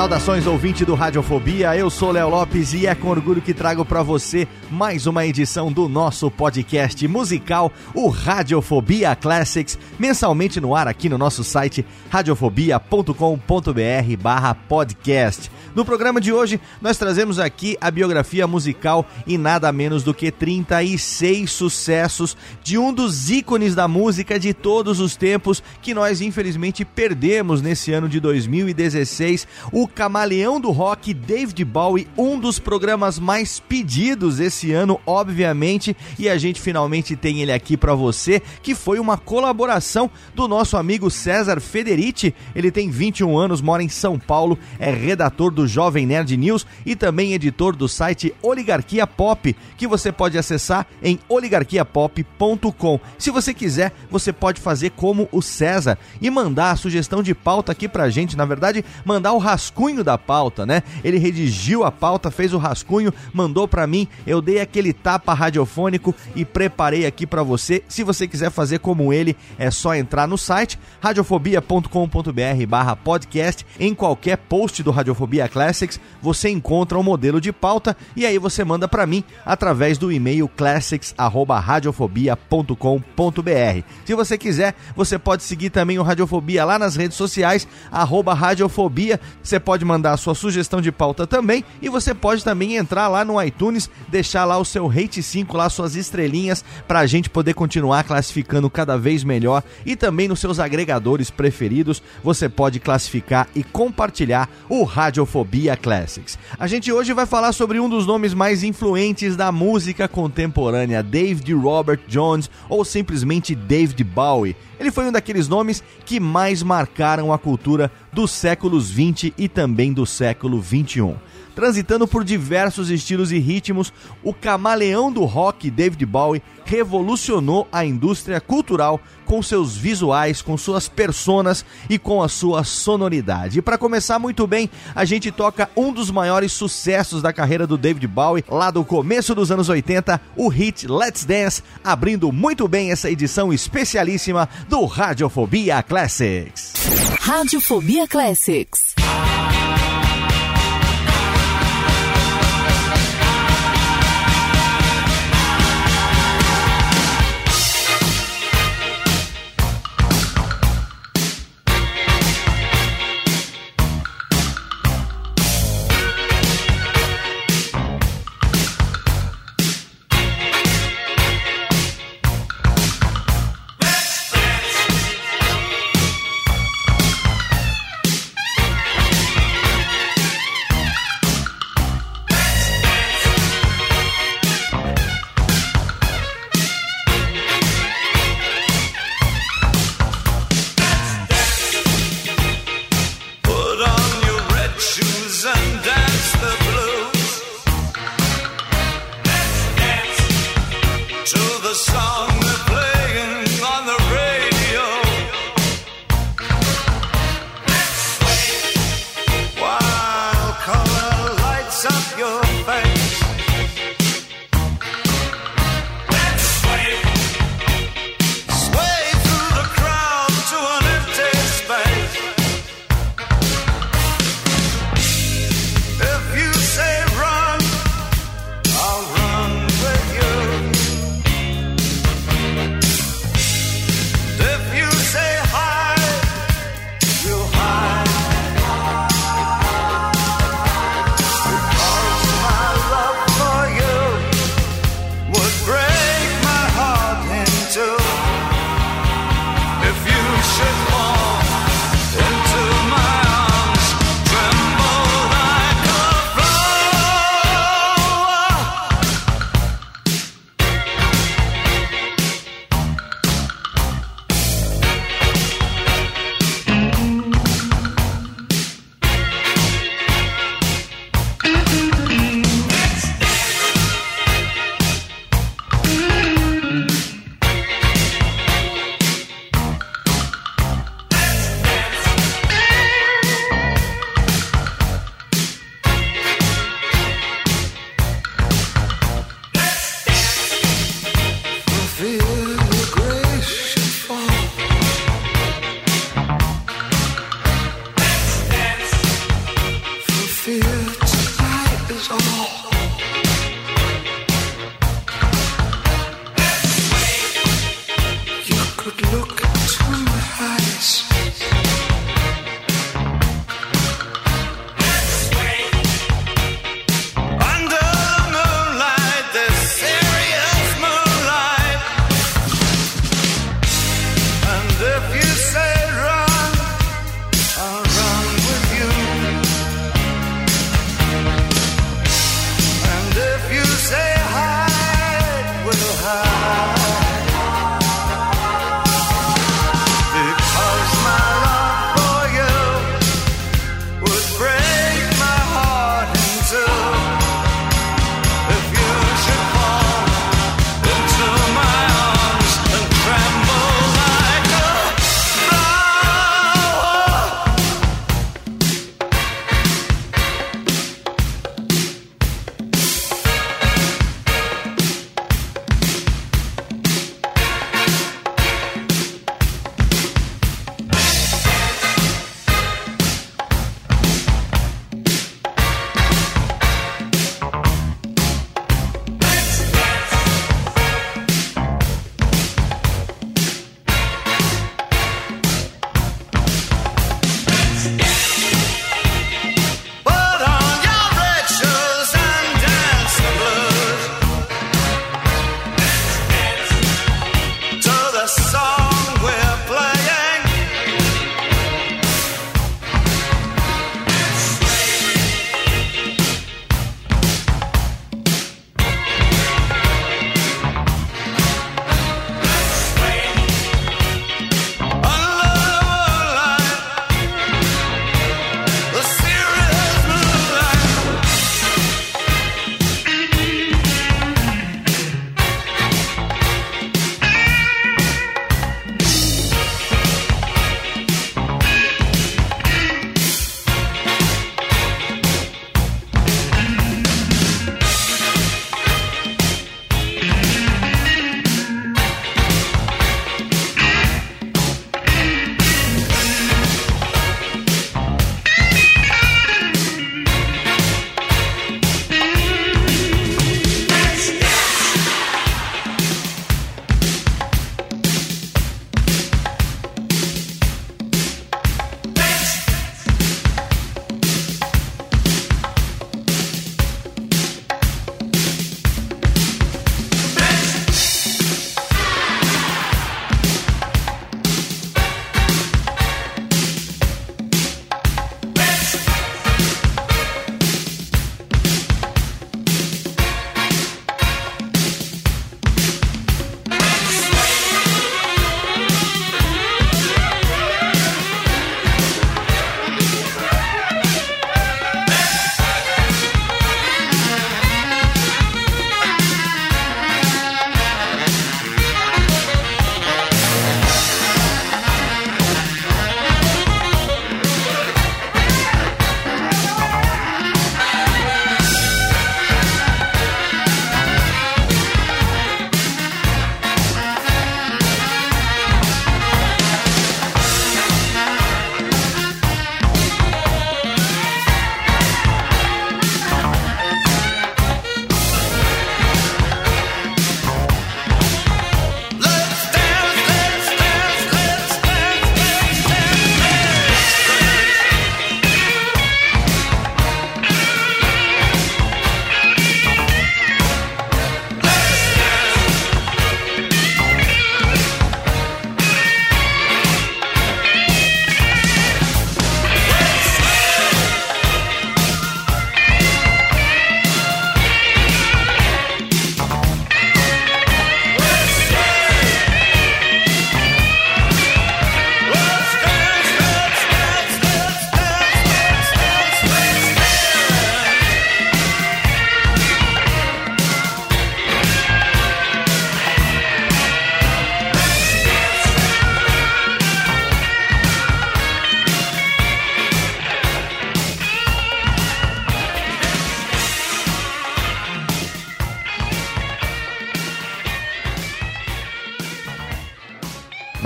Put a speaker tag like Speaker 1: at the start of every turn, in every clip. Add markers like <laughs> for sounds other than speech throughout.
Speaker 1: Saudações ouvinte do Radiofobia, eu sou Léo Lopes e é com orgulho que trago para você mais uma edição do nosso podcast musical, o Radiofobia Classics, mensalmente no ar aqui no nosso site radiofobia.com.br/podcast. No programa de hoje, nós trazemos aqui a biografia musical e nada menos do que 36 sucessos de um dos ícones da música de todos os tempos que nós infelizmente perdemos nesse ano de 2016, o camaleão do rock David Bowie, um dos programas mais pedidos esse ano, obviamente, e a gente finalmente tem ele aqui para você, que foi uma colaboração do nosso amigo César Federici. Ele tem 21 anos, mora em São Paulo, é redator do do Jovem Nerd News e também editor do site Oligarquia Pop, que você pode acessar em oligarquiapop.com. Se você quiser, você pode fazer como o César e mandar a sugestão de pauta aqui pra gente, na verdade, mandar o rascunho da pauta, né? Ele redigiu a pauta, fez o rascunho, mandou para mim, eu dei aquele tapa radiofônico e preparei aqui para você. Se você quiser fazer como ele, é só entrar no site radiofobia.com.br/podcast em qualquer post do Radiofobia Classics, você encontra o um modelo de pauta e aí você manda para mim através do e-mail classics@radiofobia.com.br. Se você quiser, você pode seguir também o Radiofobia lá nas redes sociais @radiofobia. Você pode mandar a sua sugestão de pauta também e você pode também entrar lá no iTunes, deixar lá o seu rate 5 lá suas estrelinhas para a gente poder continuar classificando cada vez melhor e também nos seus agregadores preferidos, você pode classificar e compartilhar o Radiofobia Radiofobia Classics. A gente hoje vai falar sobre um dos nomes mais influentes da música contemporânea, David Robert Jones, ou simplesmente David Bowie. Ele foi um daqueles nomes que mais marcaram a cultura dos séculos 20 e também do século 21. Transitando por diversos estilos e ritmos, o camaleão do rock David Bowie revolucionou a indústria cultural com seus visuais, com suas personas e com a sua sonoridade. E para começar muito bem, a gente toca um dos maiores sucessos da carreira do David Bowie, lá do começo dos anos 80, o hit Let's Dance, abrindo muito bem essa edição especialíssima do Radiofobia Classics.
Speaker 2: Radiofobia Classics.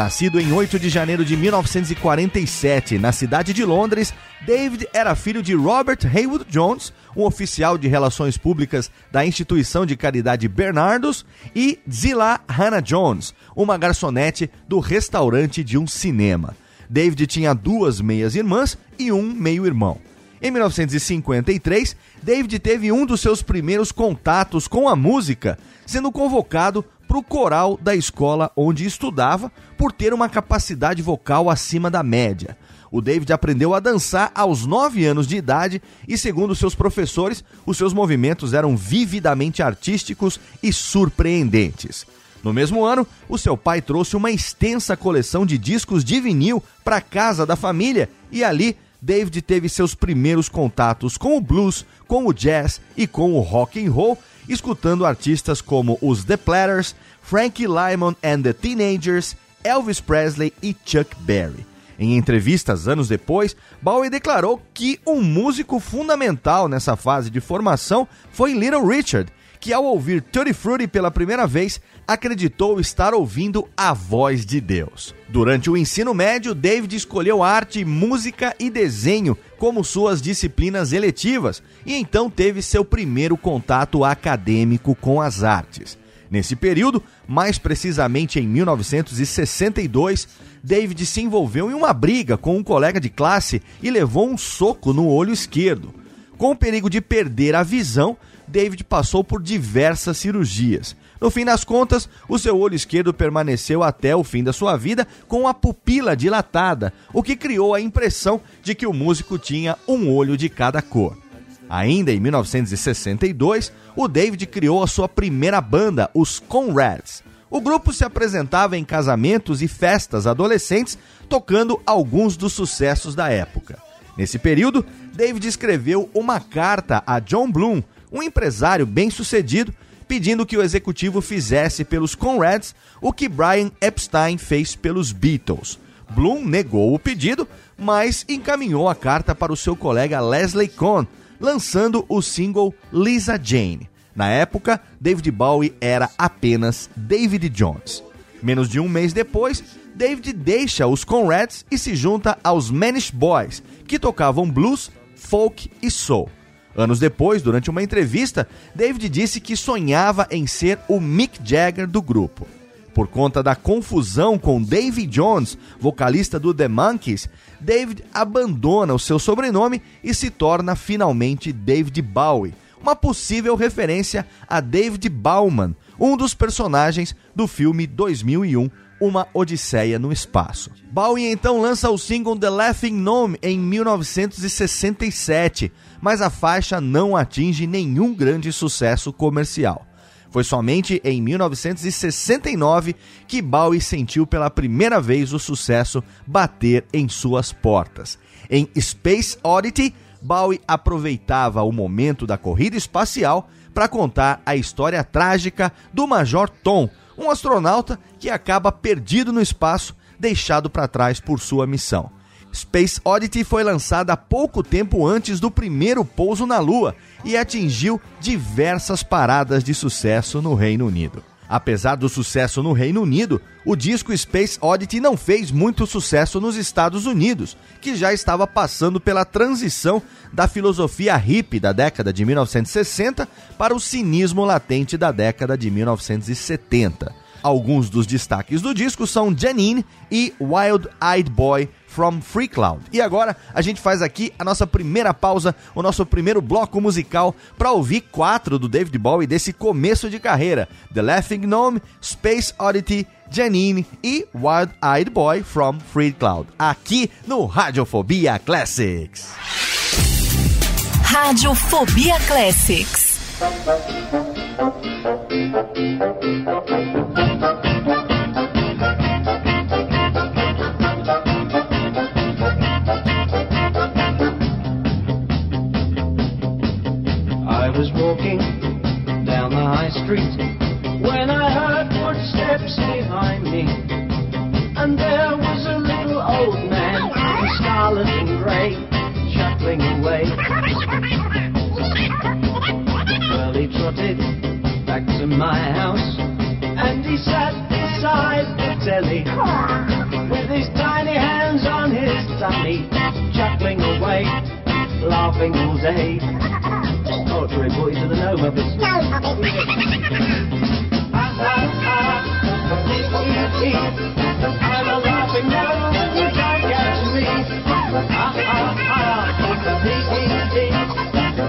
Speaker 1: Nascido em 8 de janeiro de 1947, na cidade de Londres, David era filho de Robert Haywood Jones, um oficial de relações públicas da instituição de caridade Bernardos, e Zillah Hannah Jones, uma garçonete do restaurante de um cinema. David tinha duas meias-irmãs e um meio-irmão. Em 1953, David teve um dos seus primeiros contatos com a música, sendo convocado para o coral da escola onde estudava por ter uma capacidade vocal acima da média. O David aprendeu a dançar aos 9 anos de idade e, segundo seus professores, os seus movimentos eram vividamente artísticos e surpreendentes. No mesmo ano, o seu pai trouxe uma extensa coleção de discos de vinil para casa da família e ali David teve seus primeiros contatos com o blues, com o jazz e com o rock and roll, escutando artistas como os The Platters, Frankie Lymon and the Teenagers, Elvis Presley e Chuck Berry. Em entrevistas anos depois, Bowie declarou que um músico fundamental nessa fase de formação foi Little Richard, que ao ouvir Tutti Frutti pela primeira vez, acreditou estar ouvindo a voz de Deus. Durante o ensino médio, David escolheu arte, música e desenho como suas disciplinas eletivas e então teve seu primeiro contato acadêmico com as artes. Nesse período, mais precisamente em 1962, David se envolveu em uma briga com um colega de classe e levou um soco no olho esquerdo. Com o perigo de perder a visão, David passou por diversas cirurgias. No fim das contas, o seu olho esquerdo permaneceu até o fim da sua vida com a pupila dilatada, o que criou a impressão de que o músico tinha um olho de cada cor. Ainda em 1962, o David criou a sua primeira banda, os Conrads. O grupo se apresentava em casamentos e festas adolescentes, tocando alguns dos sucessos da época. Nesse período, David escreveu uma carta a John Bloom, um empresário bem-sucedido, pedindo que o executivo fizesse pelos Conrads o que Brian Epstein fez pelos Beatles. Bloom negou o pedido, mas encaminhou a carta para o seu colega Leslie Cohn, lançando o single Lisa Jane. Na época, David Bowie era apenas David Jones. Menos de um mês depois, David deixa os Conrads e se junta aos Manish Boys, que tocavam blues, folk e soul. Anos depois, durante uma entrevista, David disse que sonhava em ser o Mick Jagger do grupo. Por conta da confusão com David Jones, vocalista do The Monkees, David abandona o seu sobrenome e se torna finalmente David Bowie, uma possível referência a David Bauman, um dos personagens do filme 2001 uma Odisseia no Espaço. Bowie então lança o single The Laughing Gnome em 1967, mas a faixa não atinge nenhum grande sucesso comercial. Foi somente em 1969 que Bowie sentiu pela primeira vez o sucesso bater em suas portas. Em Space Oddity, Bowie aproveitava o momento da corrida espacial para contar a história trágica do Major Tom, um astronauta que acaba perdido no espaço, deixado para trás por sua missão. Space Oddity foi lançada pouco tempo antes do primeiro pouso na Lua e atingiu diversas paradas de sucesso no Reino Unido. Apesar do sucesso no Reino Unido, o disco Space Oddity não fez muito sucesso nos Estados Unidos, que já estava passando pela transição da filosofia hippie da década de 1960 para o cinismo latente da década de 1970. Alguns dos destaques do disco são Janine e Wild Eyed Boy from Free Cloud. E agora a gente faz aqui a nossa primeira pausa, o nosso primeiro bloco musical para ouvir quatro do David Bowie desse começo de carreira: The Laughing Gnome, Space Oddity, Janine e Wild Eyed Boy from Free Cloud. Aqui no Radiofobia Classics.
Speaker 2: Radiofobia Classics.
Speaker 3: Was walking down the high street when I heard footsteps behind me. And there was a little old man in scarlet and grey, chuckling away. Well, he trotted back to my house and he sat beside the telly. With his tiny hands on his tummy, chuckling away, laughing all day. To report you to the gnome office. I'm a laughing gnome, you can't catch me. Ah, ah, ah, hee.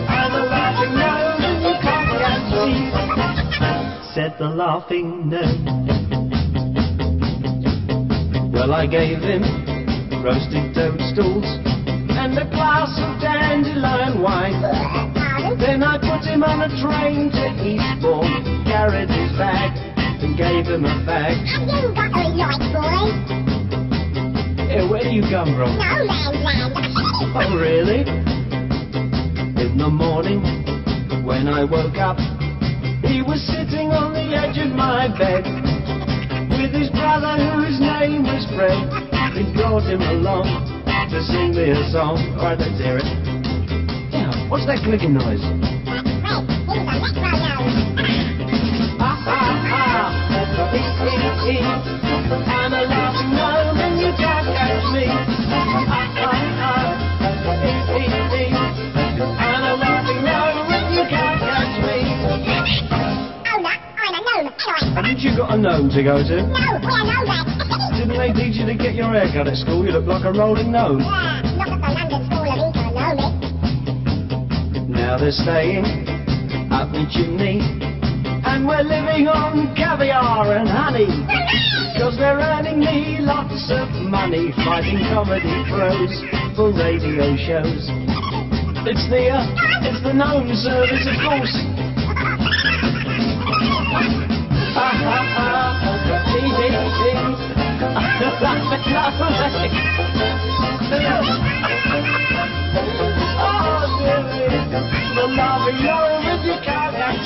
Speaker 3: I'm a laughing gnome, you can't catch me. Said the laughing gnome. Well, I gave him roasted toadstools and a glass of dandelion wine. Then I put him on a train to Eastbourne, carried his bag, and gave him a bag.
Speaker 4: Have you got a light, boy.
Speaker 3: Hey, where do you come from?
Speaker 4: No man's land. <laughs>
Speaker 3: Oh, really? In the morning, when I woke up, he was sitting on the edge of my bed with his brother, whose name was Fred. He brought him along to sing me a song. All right, let's hear it. Yeah, what's that clicking noise? <laughs>
Speaker 4: Wait, he
Speaker 3: gnome. Haven't you got a gnome to go to?
Speaker 4: no, we're nomads. <laughs>
Speaker 3: Didn't they teach you to get your hair cut at school? You look like a rolling nose.
Speaker 4: Yeah, not at the London School of Economics.
Speaker 3: Now they're staying up the chimney. And we're living on caviar and honey. Cause they're earning me lots of money fighting comedy pros for radio shows. It's the, uh, it's the gnome service, of course.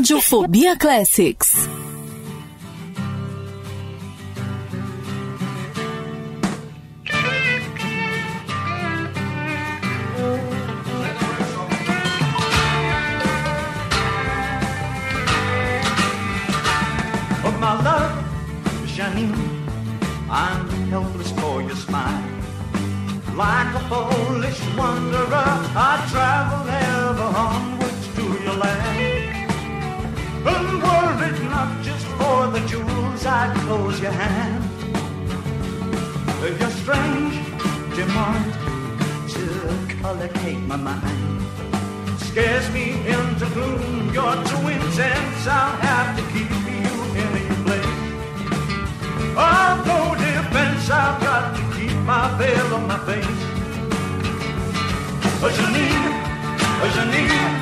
Speaker 2: Radiofobia Classics.
Speaker 3: Just for the jewels, I'd close your hand. If you're strange, demonic, to collocate my mind scares me into gloom. You're too intense. I'll have to keep you in your place. No defense. I've got to keep my veil on my face. Oh, Janine, oh, Janine,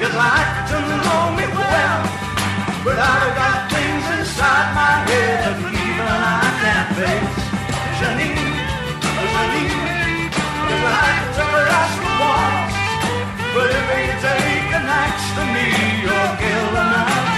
Speaker 3: you'd like to know me well, but I've got things inside my head that even I can't face. Janine, Janine, you'd like to rush the walls. But if you take an axe to me, you'll kill another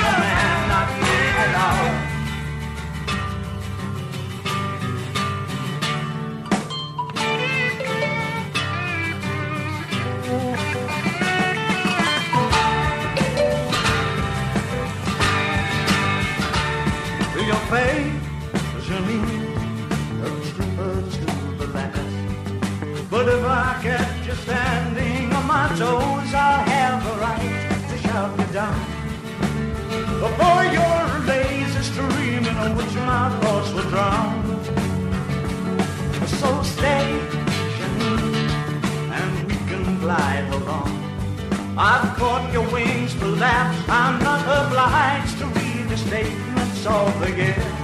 Speaker 3: But if I catch you standing on my toes, I'll have a right to shout you down. Before your lazy stream in which my thoughts will drown. So stay, and we can glide along. I've caught your wings to laugh. I'm not obliged to read the statements of year.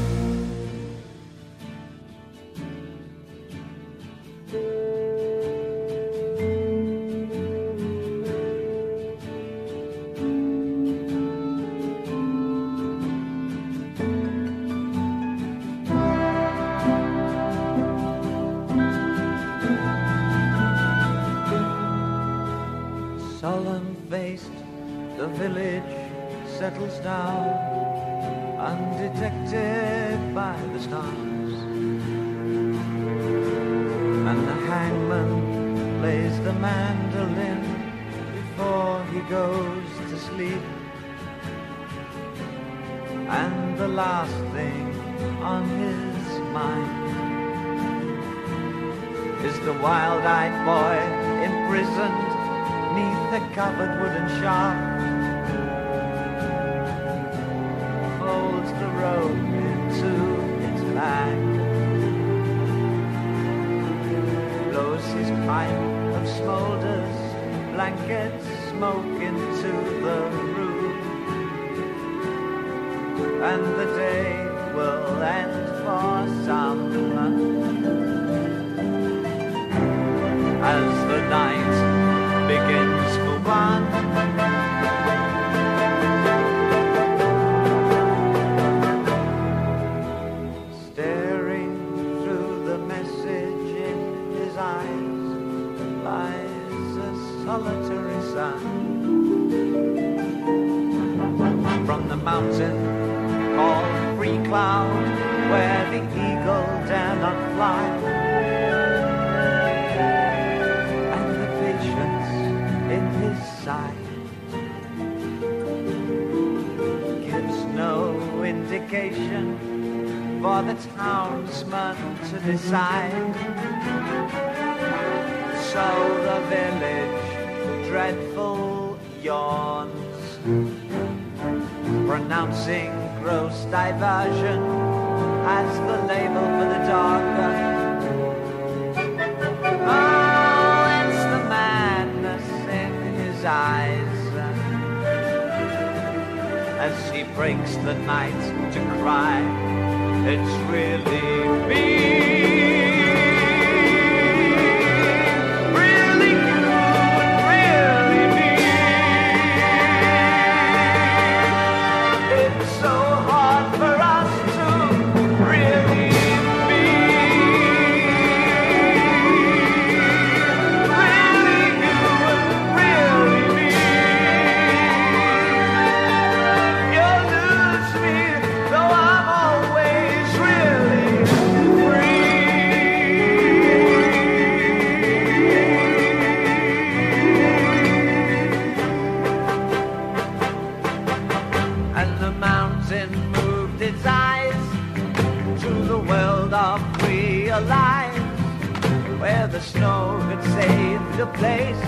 Speaker 3: The
Speaker 5: snow had saved a place.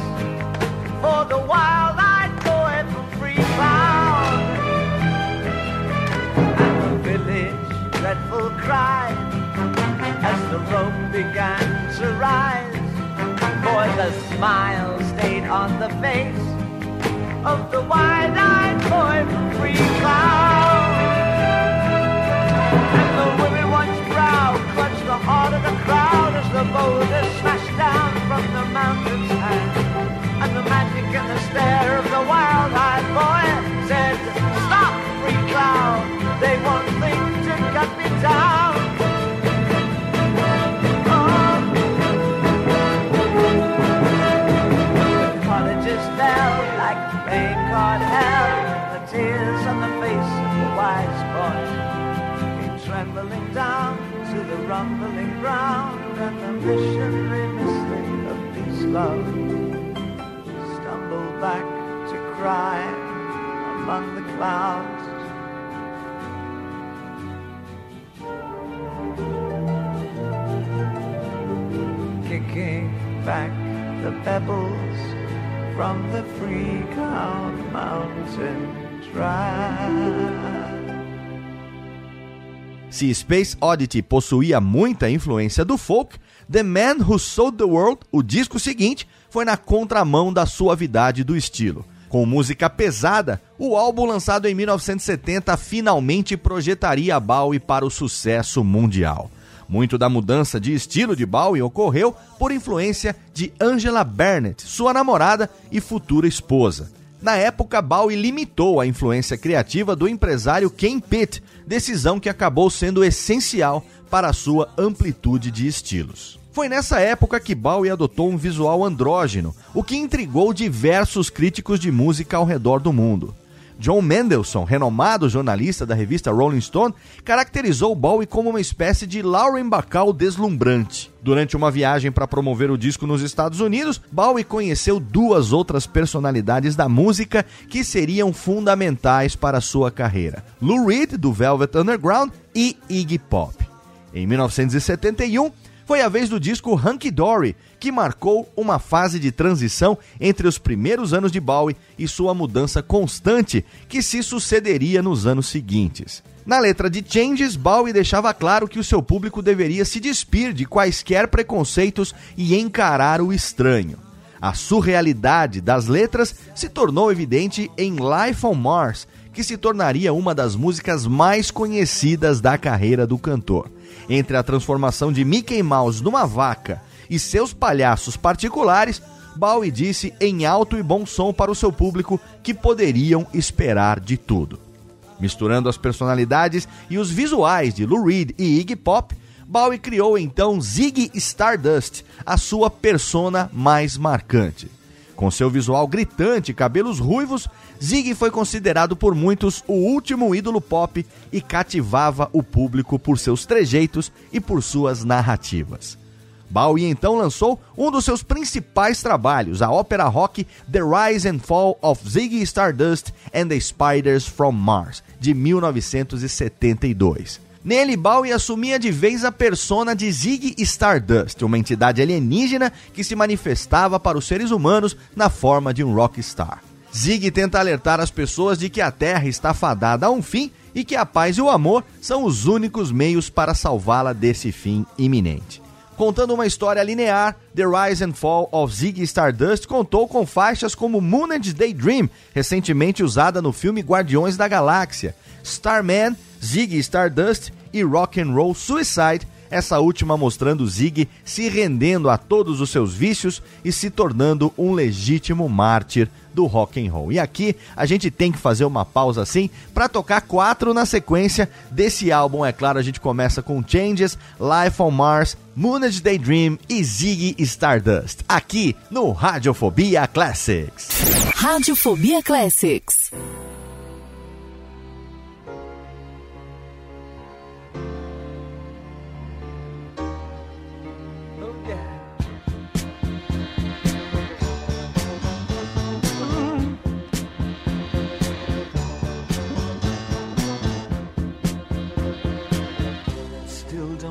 Speaker 5: For the wild-eyed boy from free cloud and the village dreadful cry as the rope began to rise. For the smile stayed on the face of the wide-eyed boy from free the boulders smashed down from the mountain's hand. And the magic and the stare of the wild-eyed boy said, Stop, free cloud, they won't think to cut me down. Oh. Cottages fell like hell. The tears on the face of the wise boy trembling down to the rumbling ground, and the missionary mystic of peace love stumbled back to cry among the clouds. Kicking back the pebbles from the free count mountain drive.
Speaker 1: Se Space Oddity possuía muita influência do folk, The Man Who Sold the World, o disco seguinte, foi na contramão da suavidade do estilo. Com música pesada, o álbum lançado em 1970 finalmente projetaria Bowie para o sucesso mundial. Muito da mudança de estilo de Bowie ocorreu por influência de Angela Barnett, sua namorada e futura esposa. Na época, Bowie limitou a influência criativa do empresário Ken Pitt, decisão que acabou sendo essencial para a sua amplitude de estilos. Foi nessa época que Bowie adotou um visual andrógeno, o que intrigou diversos críticos de música ao redor do mundo. John Mendelssohn, renomado jornalista da revista Rolling Stone, caracterizou Bowie como uma espécie de Lauren Bacall deslumbrante. Durante uma viagem para promover o disco nos Estados Unidos, Bowie conheceu duas outras personalidades da música que seriam fundamentais para sua carreira: Lou Reed, do Velvet Underground, e Iggy Pop. Em 1971, foi a vez do disco Hunky Dory, que marcou uma fase de transição entre os primeiros anos de Bowie e sua mudança constante que se sucederia nos anos seguintes. Na letra de Changes, Bowie deixava claro que o seu público deveria se despir de quaisquer preconceitos e encarar o estranho. A surrealidade das letras se tornou evidente em Life on Mars, que se tornaria uma das músicas mais conhecidas da carreira do cantor. Entre a transformação de Mickey Mouse numa vaca e seus palhaços particulares, Bowie disse em alto e bom som para o seu público que poderiam esperar de tudo. Misturando as personalidades e os visuais de Lou Reed e Iggy Pop, Bowie criou então Ziggy Stardust, a sua persona mais marcante. Com seu visual gritante e cabelos ruivos, Ziggy foi considerado por muitos o último ídolo pop e cativava o público por seus trejeitos e por suas narrativas. Bowie então lançou um dos seus principais trabalhos, a ópera rock The Rise and Fall of Ziggy Stardust and the Spiders from Mars, de 1972. Nele, Bowie assumia de vez a persona de Ziggy Stardust, uma entidade alienígena que se manifestava para os seres humanos na forma de um rockstar. Ziggy tenta alertar as pessoas de que a Terra está fadada a um fim e que a paz e o amor são os únicos meios para salvá-la desse fim iminente. Contando uma história linear, The Rise and Fall of Ziggy Stardust contou com faixas como Moonage Daydream, recentemente usada no filme Guardiões da Galáxia, Starman, Ziggy Stardust e Rock and Roll Suicide, essa última mostrando Ziggy se rendendo a todos os seus vícios e se tornando um legítimo mártir do rock and roll. E aqui a gente tem que fazer uma pausa assim para tocar quatro na sequência desse álbum. É claro, a gente começa com Changes, Life on Mars, Moonage Daydream e Ziggy Stardust, aqui no Radiofobia Classics.
Speaker 2: Radiofobia Classics.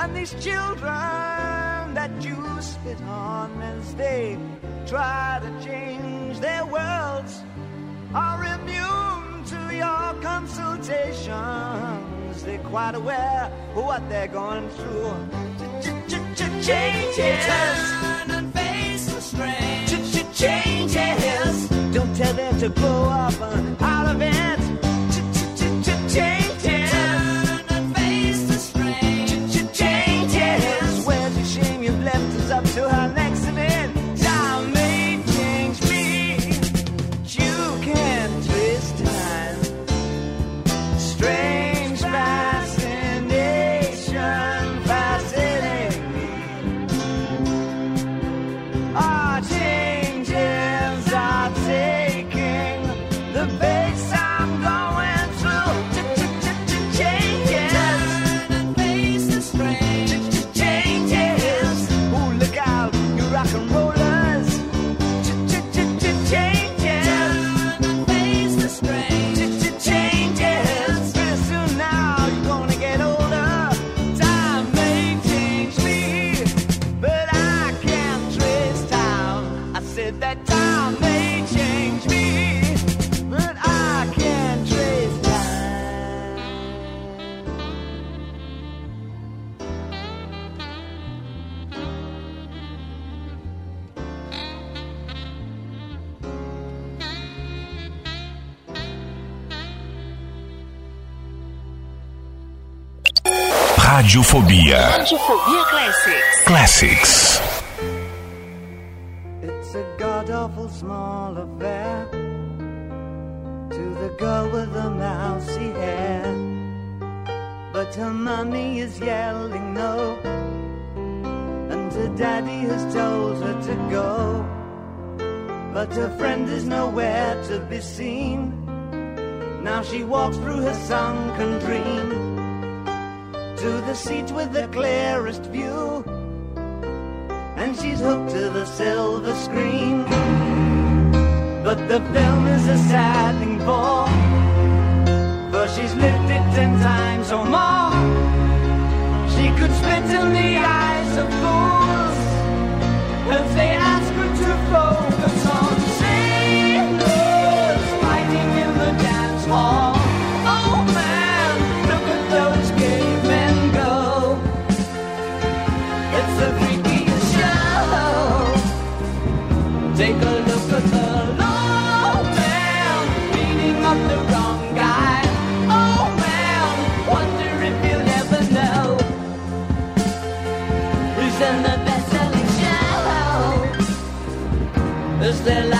Speaker 5: And these children that you spit on as they try to change their worlds are immune to your consultations. They're quite aware of what they're going through. Changes. And face the strain. Changes. Don't tell them to grow up out of it.
Speaker 6: Radiofobia
Speaker 2: Radiofobia Classics.
Speaker 6: Classics.
Speaker 5: It's a god awful small affair to the girl with the mousy hair.
Speaker 7: But her mommy is yelling no, and her daddy has told her to go. But her friend is nowhere to be seen. Now she walks through her sunken dream to the seat with the clearest view. And she's hooked to the silver screen. But the film is a sad thing for, for she's lived it ten times or more. She could spit in the eyes of fools if they ask her to focus on sailors fighting in the dance hall. Show. Is there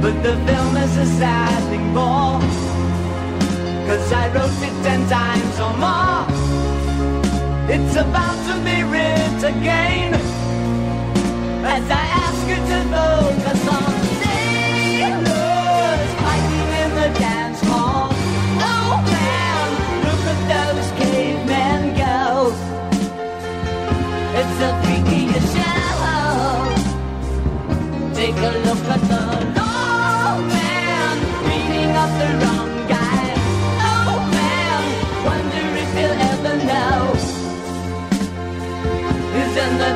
Speaker 7: But the film is a sad thing for. Cause I wrote it ten times or more. It's about to be writ again. As I ask you to focus on sailors fighting in the dance hall. Oh man, look at those cavemen go. It's a freakiest show. Take a look at the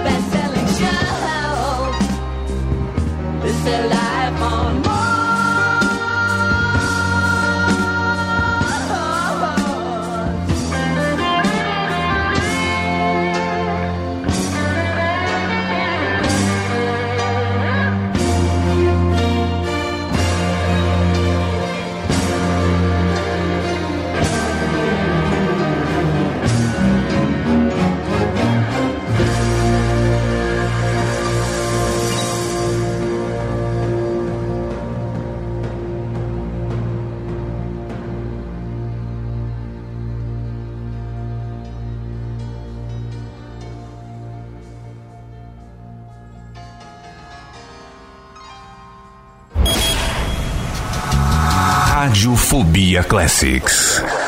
Speaker 7: best-selling show. Is there
Speaker 6: Radiofobia Classics.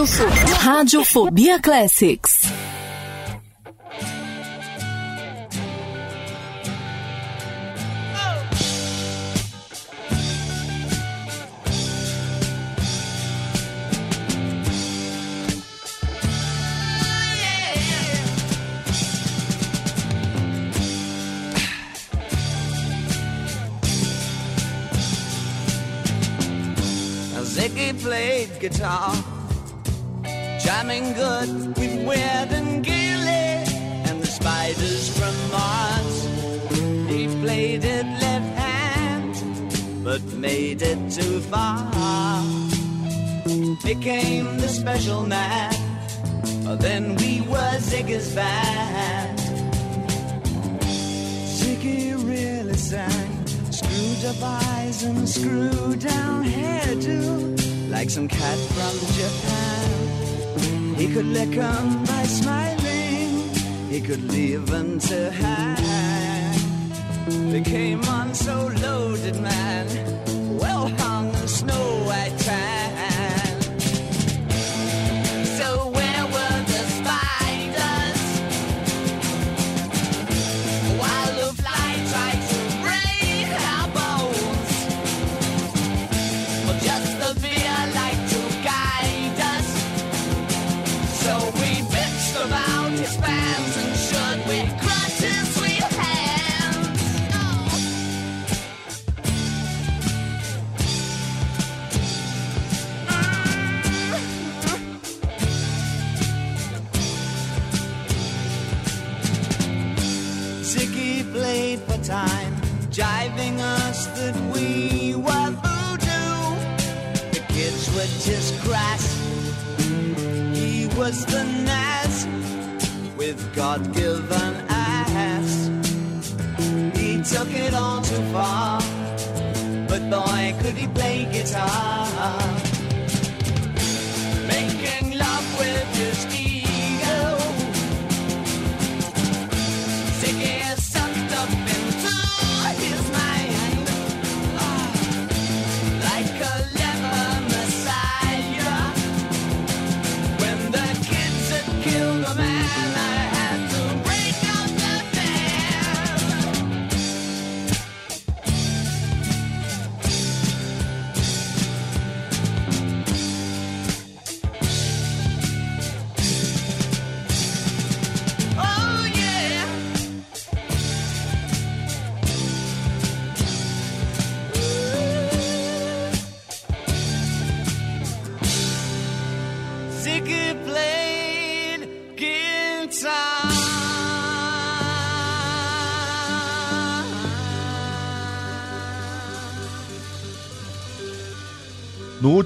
Speaker 7: Rádio Fobia. Radiofobia Classics.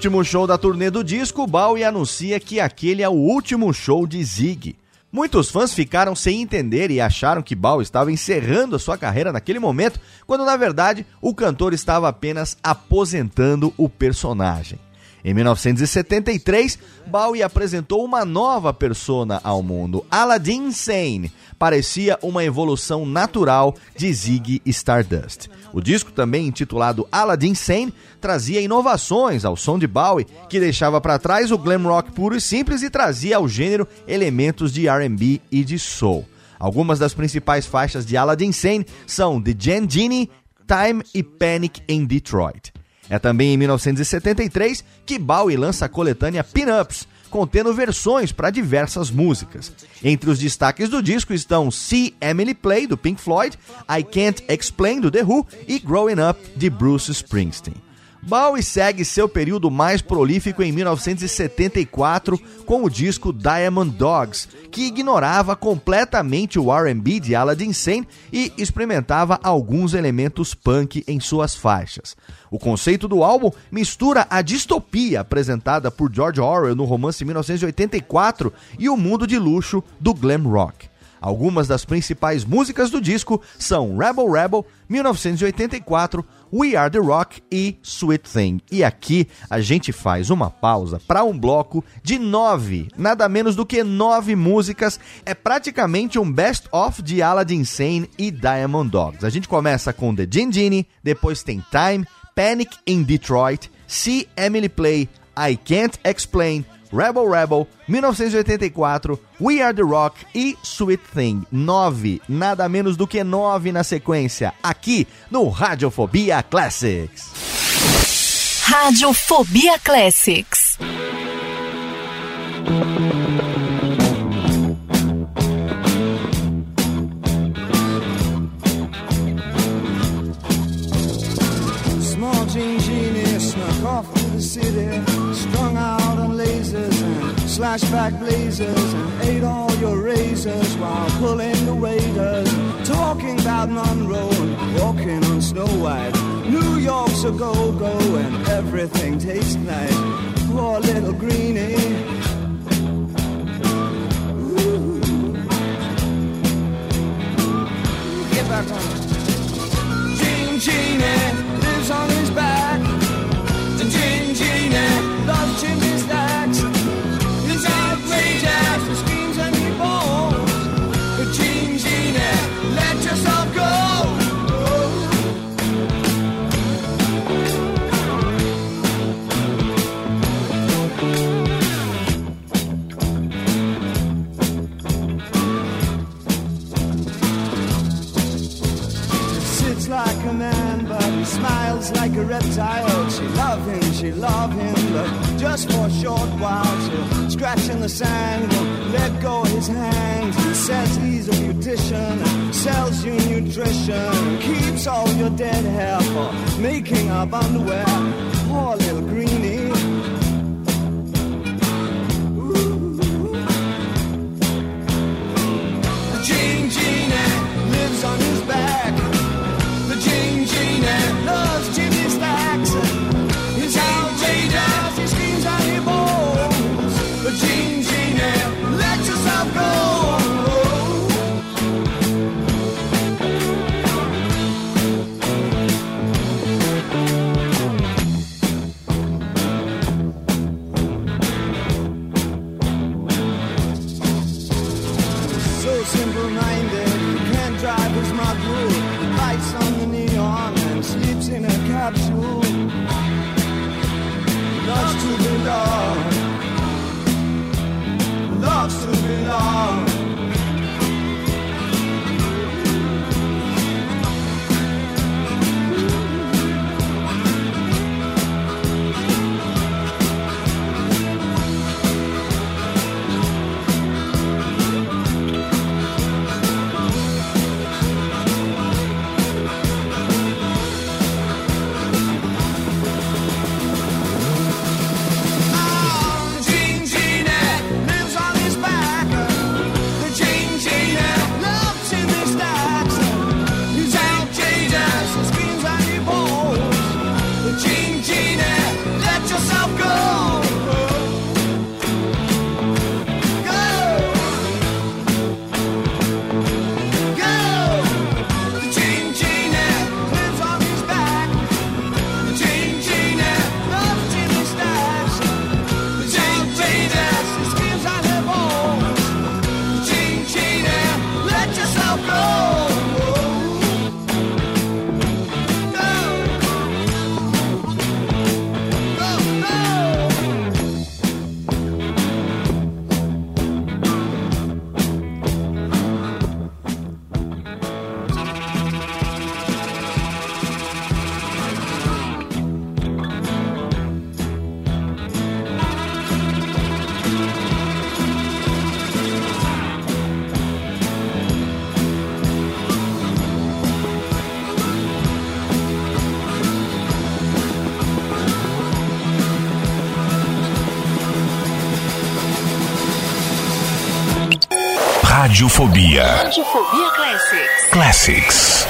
Speaker 1: Último show da turnê do disco, Bowie anuncia que aquele é o último show de Zig. Muitos fãs ficaram sem entender e acharam que Bowie estava encerrando a sua carreira naquele momento, quando na verdade o cantor estava apenas aposentando o personagem. Em 1973, Bowie apresentou uma nova persona ao mundo, Aladdin Sane. Parecia uma evolução natural de Ziggy Stardust. O disco, também intitulado Aladdin Sane, trazia inovações ao som de Bowie, que deixava para trás o glam rock puro e simples e trazia ao gênero elementos de R&B e de soul. Algumas das principais faixas de Aladdin Sane são The Jan Genie, Time e Panic in Detroit. É também em 1973 que Bowie lança a coletânea Pin-Ups, contendo versões para diversas músicas. Entre os destaques do disco estão See Emily Play, do Pink Floyd, I Can't Explain, do The Who e Growing Up, de Bruce Springsteen. Bowie segue seu período mais prolífico em 1974 com o disco Diamond Dogs, que ignorava completamente o R&B de Aladdin Sane e experimentava alguns elementos punk em suas faixas. O conceito do álbum mistura a distopia apresentada por George Orwell no romance 1984 e o mundo de luxo do glam rock. Algumas das principais músicas do disco são Rebel Rebel, 1984, We Are The Rock e Sweet Thing. E aqui a gente faz uma pausa para um bloco de nove, nada menos do que nove músicas. É praticamente um best-of de Aladdin Sane e Diamond Dogs. A gente começa com The Gin Genie, depois tem Time, Panic in Detroit, See Emily Play, I Can't Explain, Rebel Rebel, 1984, We Are The Rock e Sweet Thing. Nove, nada menos do que nove na sequência, aqui no Radiofobia Classics.
Speaker 2: Radiofobia Classics.
Speaker 5: Small Jean Genie snuck off to the city, slashed back blazers, and ate all your razors while pulling the waiters, talking about Monroe and walking on Snow White. New York's a go-go and everything tastes nice. Poor little greenie. Ooh. Get back on. Gene Genie eh, lives on his back. Like a reptile. She love him, she love him, but just for a short while. She'll scratch in the sand, let go his hand. He says he's a beautician, sells you nutrition, keeps all your dead hair for making up underwear. Poor little greenie.
Speaker 6: Radiofobia
Speaker 2: Radiofobia Classics.
Speaker 6: Classics.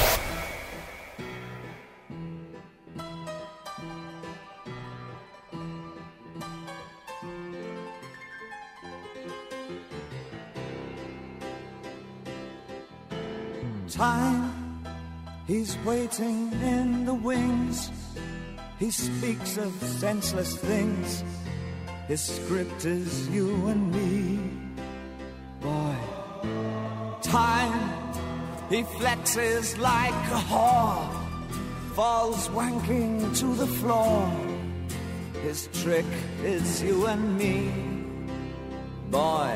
Speaker 5: Time, he's waiting in the wings. He speaks of senseless things. His script is you and dances like a whore, falls wanking to the floor. His trick is you and me, boy.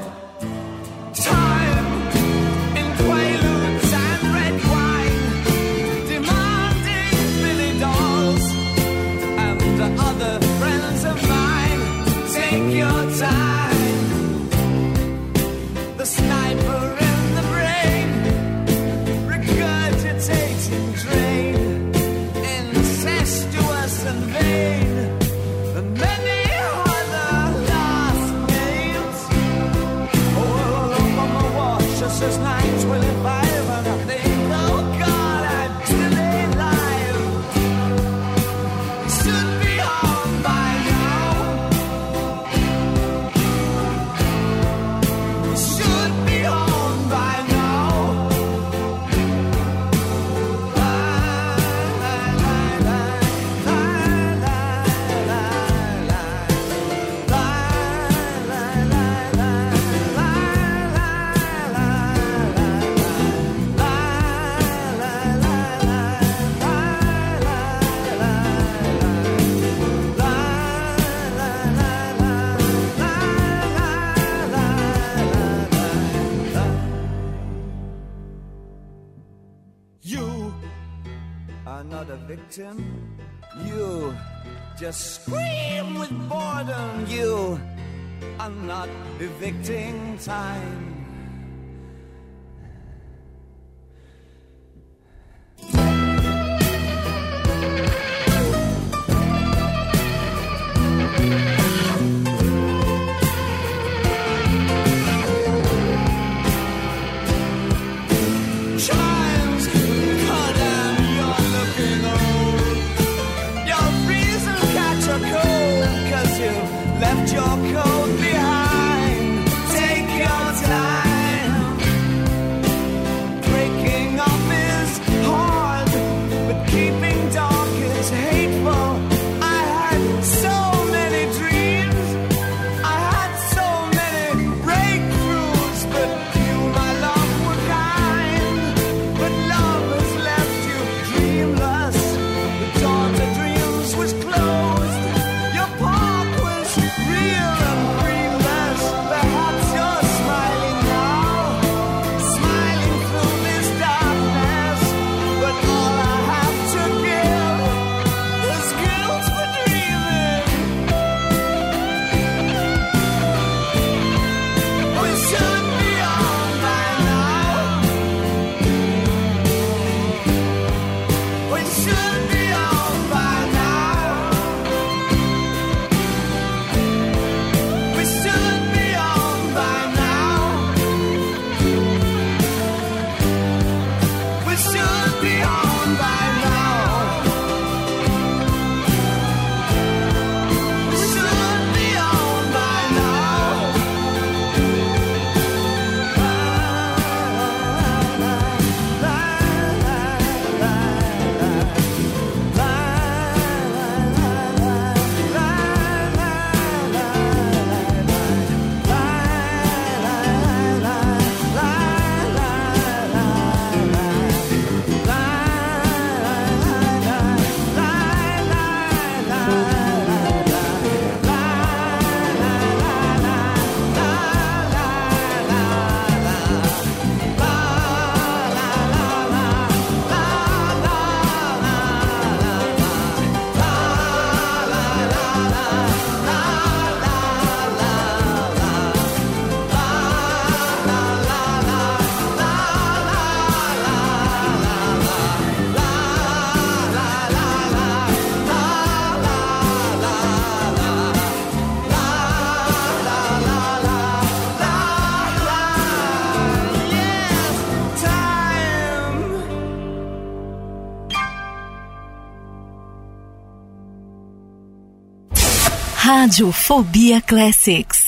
Speaker 2: Rádio Fobia Classics.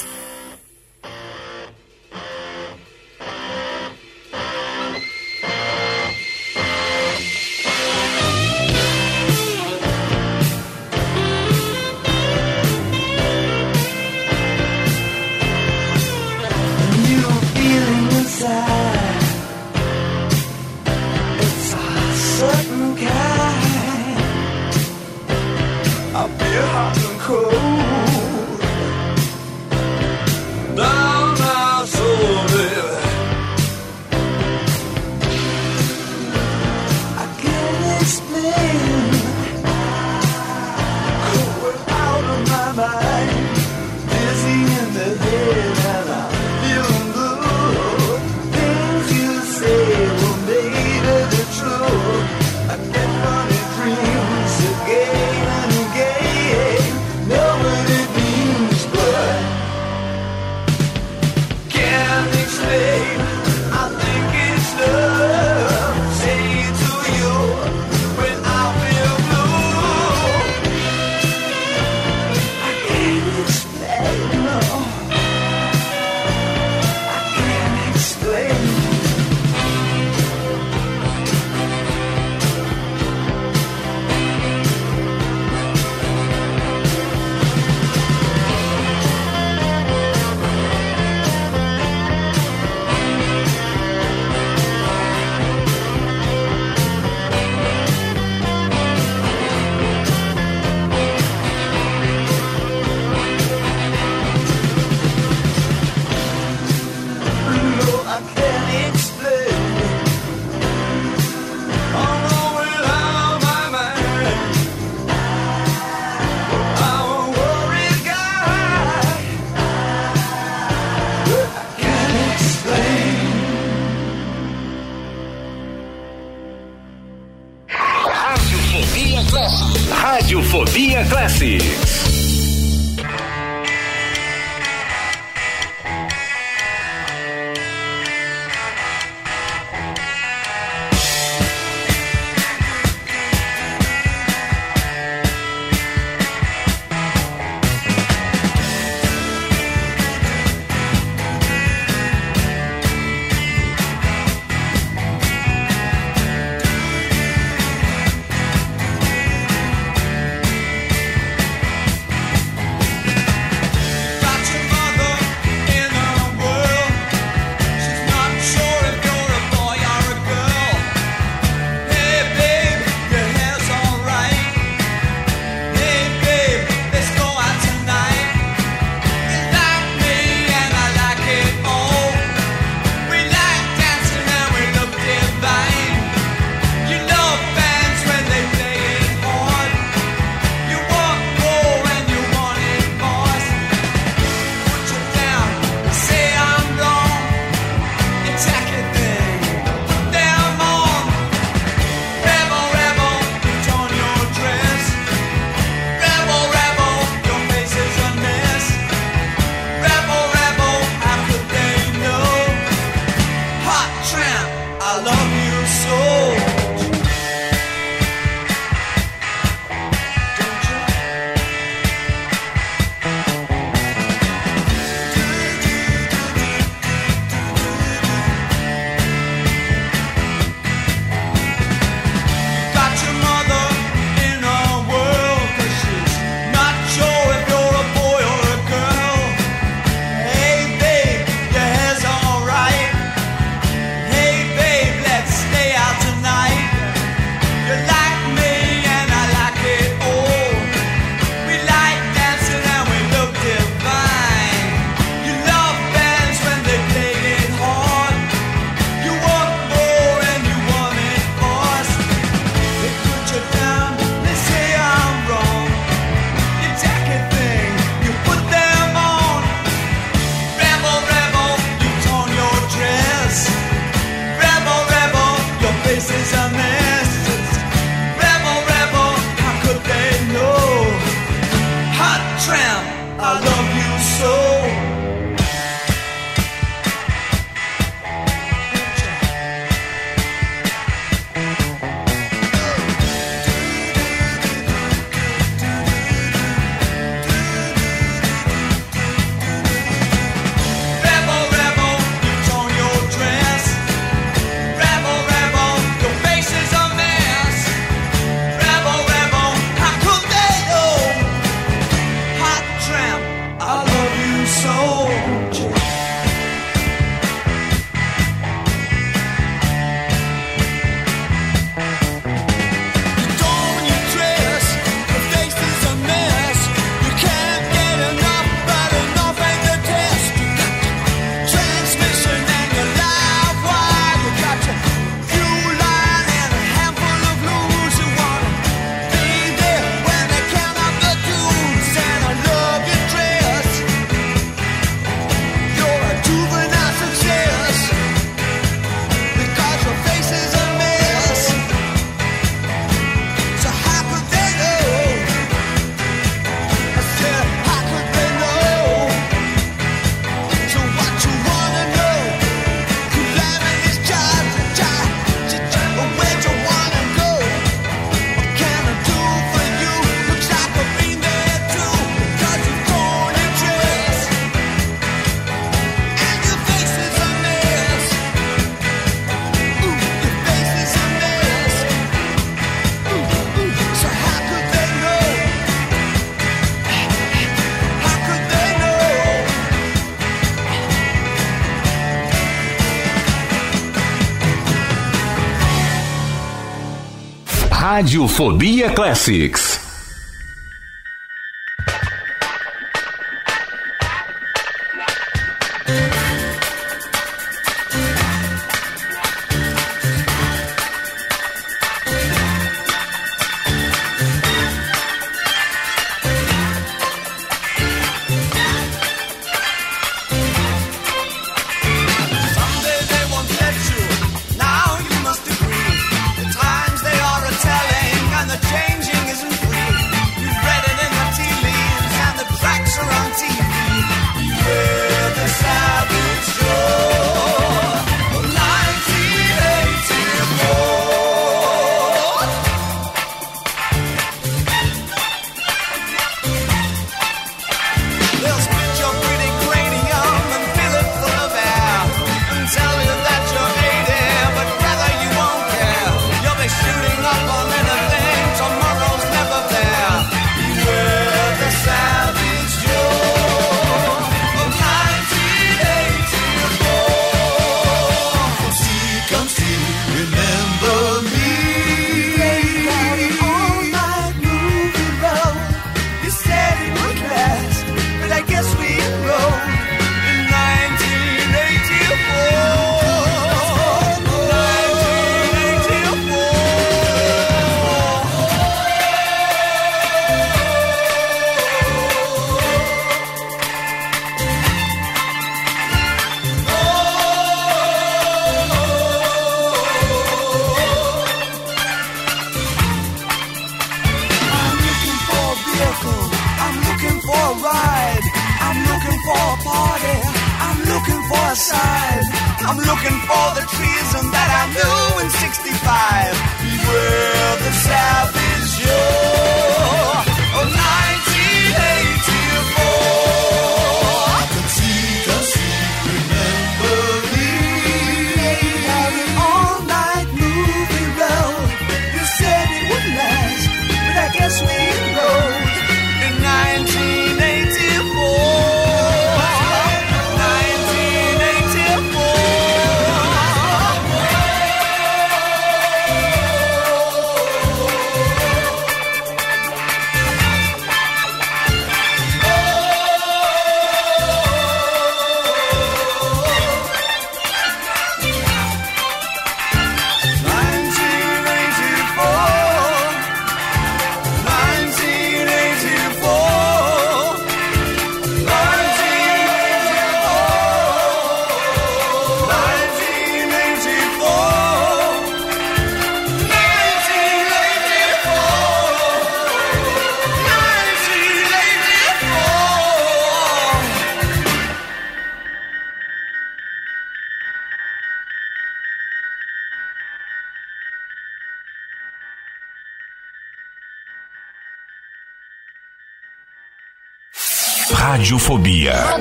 Speaker 5: Radiofobia Classics.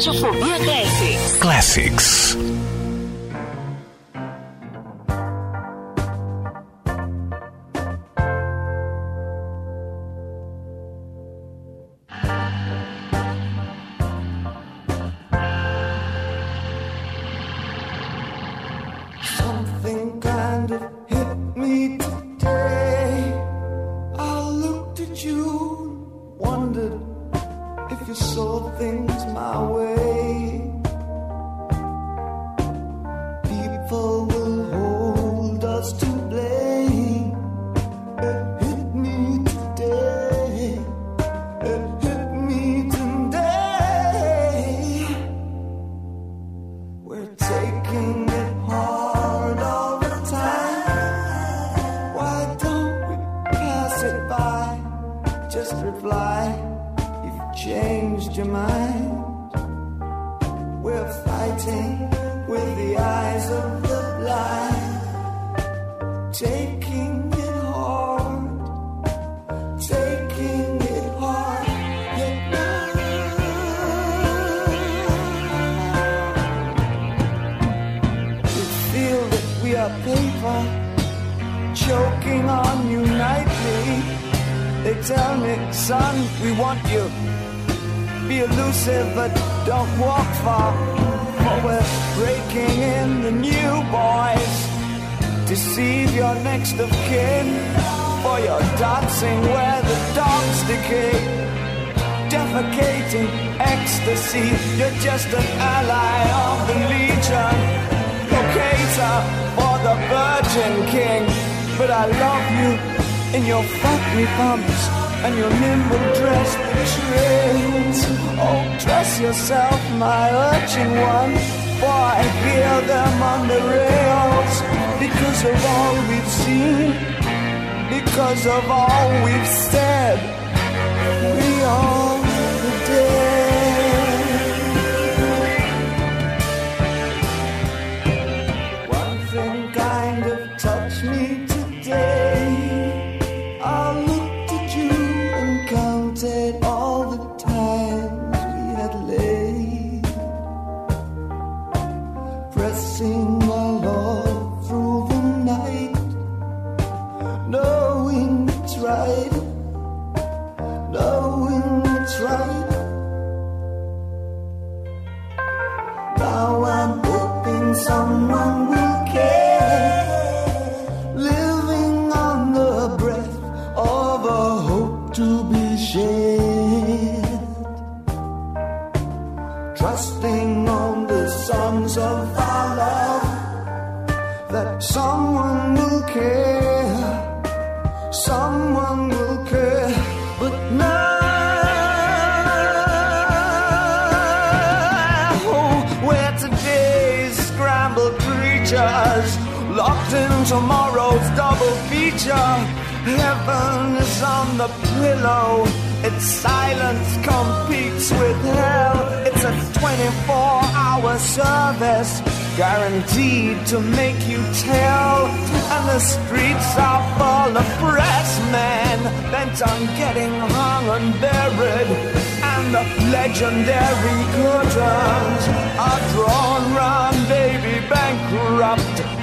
Speaker 2: Radiofobia
Speaker 5: Radiofobia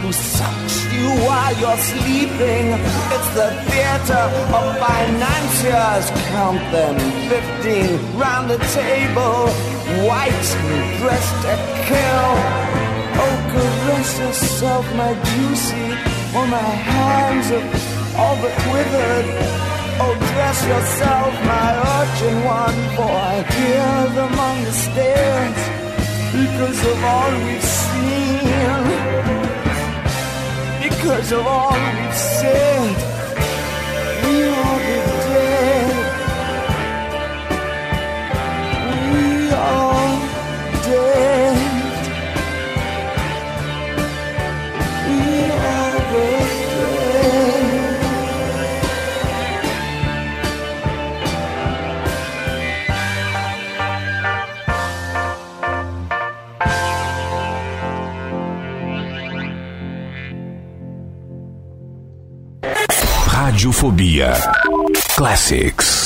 Speaker 8: who sucks you while you're sleeping. It's the theater of financiers. Count them, 15 round the table, white dressed to kill. Oh, caress yourself, my juicy, or oh, my hands are all but withered. Oh, dress yourself, my urchin one, for I hear them on the stairs because of all we've seen because of all we've said.
Speaker 5: Radiofobia Classics.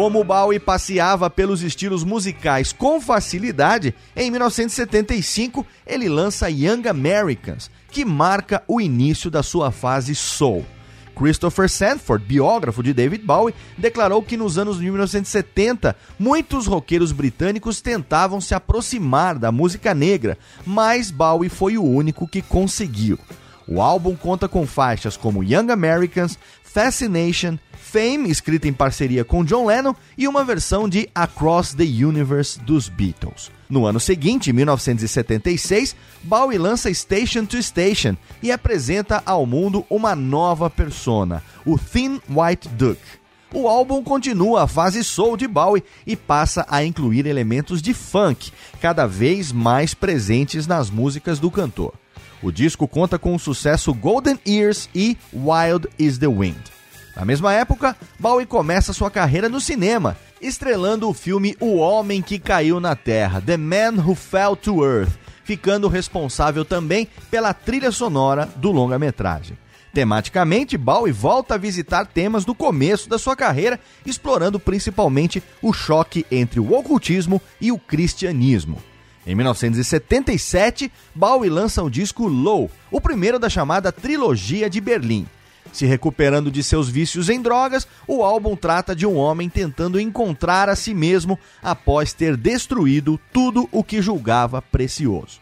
Speaker 1: Como Bowie passeava pelos estilos musicais com facilidade, em 1975 ele lança Young Americans, que marca o início da sua fase soul. Christopher Sanford, biógrafo de David Bowie, declarou que nos anos de 1970 muitos roqueiros britânicos tentavam se aproximar da música negra, mas Bowie foi o único que conseguiu. O álbum conta com faixas como Young Americans, Fascination, Fame, escrita em parceria com John Lennon, e uma versão de Across the Universe dos Beatles. No ano seguinte, 1976, Bowie lança Station to Station e apresenta ao mundo uma nova persona, o Thin White Duck. O álbum continua a fase soul de Bowie e passa a incluir elementos de funk, cada vez mais presentes nas músicas do cantor. O disco conta com o sucesso Golden Ears e Wild is the Wind. Na mesma época, Bowie começa sua carreira no cinema, estrelando o filme O Homem que Caiu na Terra, The Man Who Fell to Earth, ficando responsável também pela trilha sonora do longa-metragem. Tematicamente, Bowie volta a visitar temas do começo da sua carreira, explorando principalmente o choque entre o ocultismo e o cristianismo. Em 1977, Bowie lança o disco Low, o primeiro da chamada Trilogia de Berlim. Se recuperando de seus vícios em drogas, o álbum trata de um homem tentando encontrar a si mesmo após ter destruído tudo o que julgava precioso.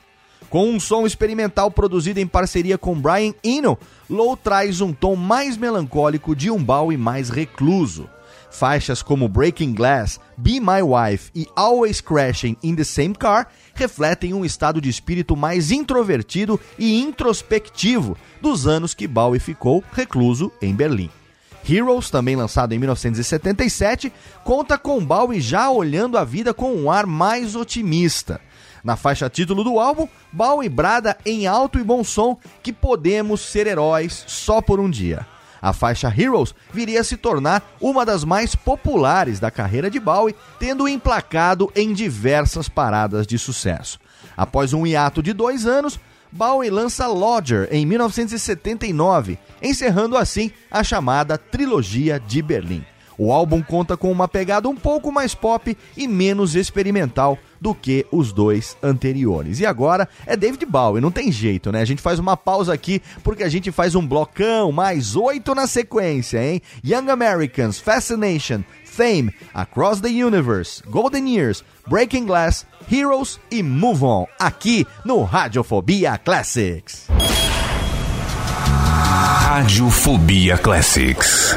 Speaker 1: Com um som experimental produzido em parceria com Brian Eno, Low traz um tom mais melancólico de um Bowie mais recluso. Faixas como Breaking Glass, Be My Wife e Always Crashing in the Same Car refletem um estado de espírito mais introvertido e introspectivo dos anos que Bowie ficou recluso em Berlim. Heroes, também lançado em 1977, conta com Bowie já olhando a vida com um ar mais otimista. Na faixa título do álbum, Bowie brada em alto e bom som que podemos ser heróis só por um dia. A faixa Heroes viria a se tornar uma das mais populares da carreira de Bowie, tendo emplacado em diversas paradas de sucesso. Após um hiato de dois anos, Bowie lança Lodger em 1979, encerrando assim a chamada Trilogia de Berlim. O álbum conta com uma pegada um pouco mais pop e menos experimental do que os dois anteriores. E agora é David Bowie, não tem jeito, né? A gente faz uma pausa aqui porque a gente faz um blocão, mais oito na sequência, hein? Young Americans, Fascination, Fame, Across the Universe, Golden Years, Breaking Glass, Heroes e Move On, aqui no Radiofobia Classics.
Speaker 5: Radiofobia Classics.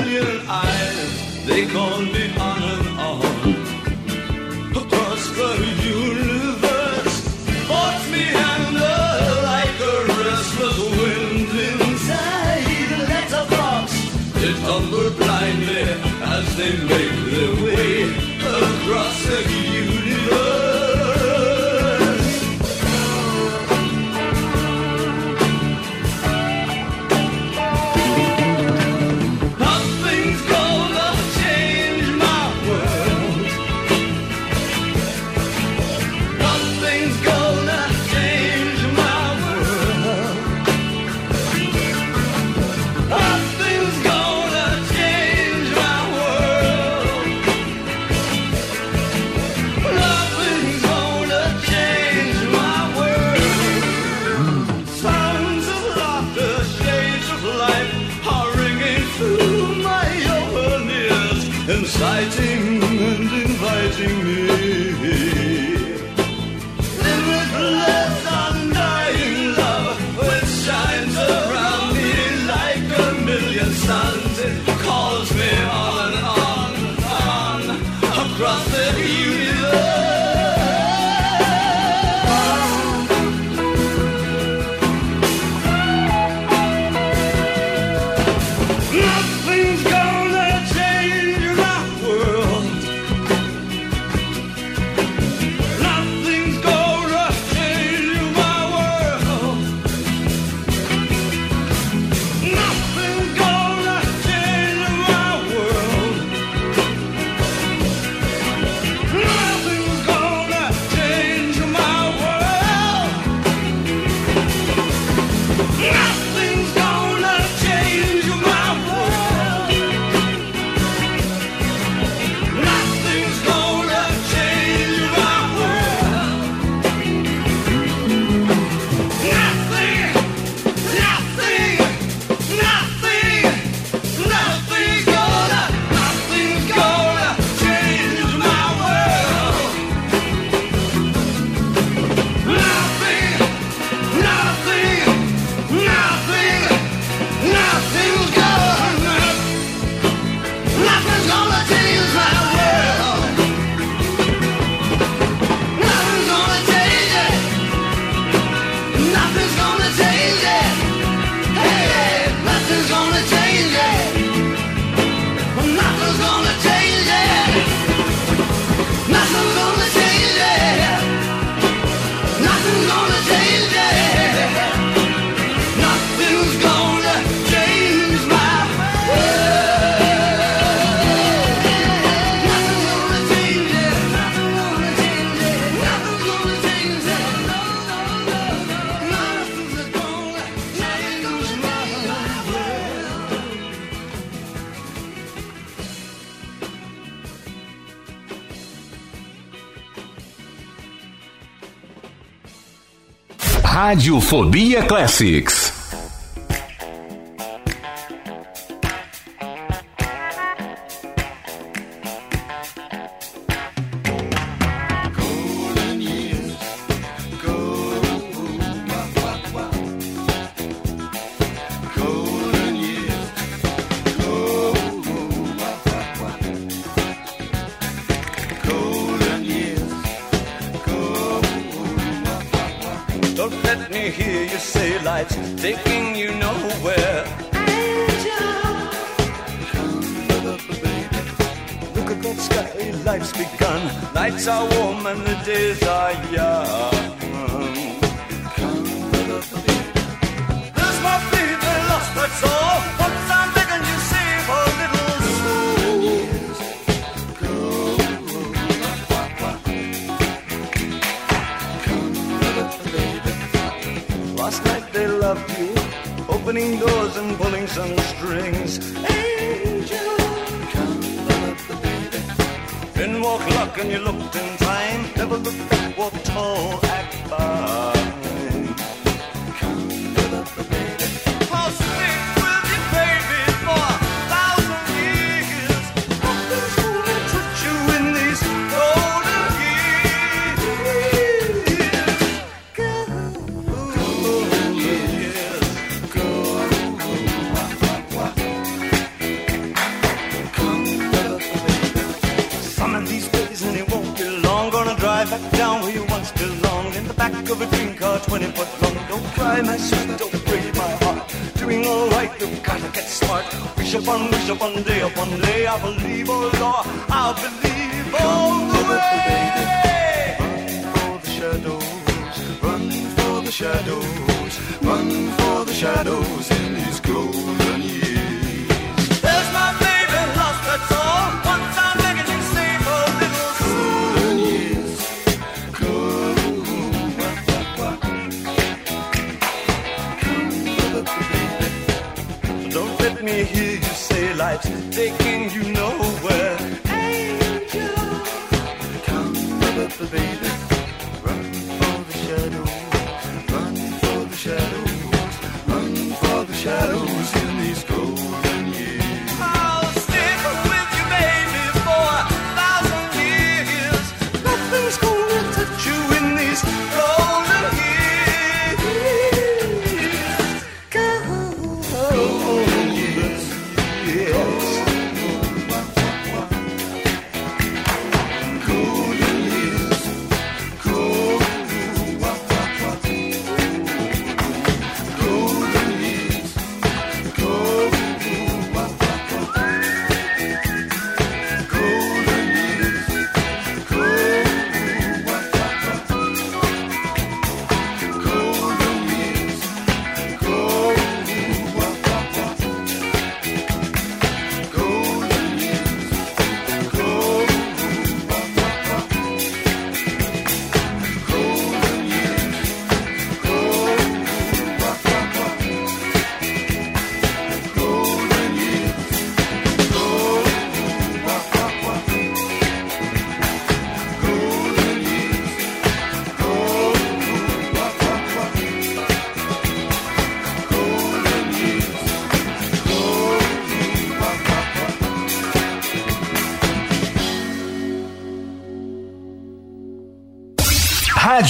Speaker 5: million eyes, they call me on and on. Across the universe, force me under like a restless wind inside a letterbox. They tumble blindly as they make their way across the universe.
Speaker 6: Radiofobia Classics.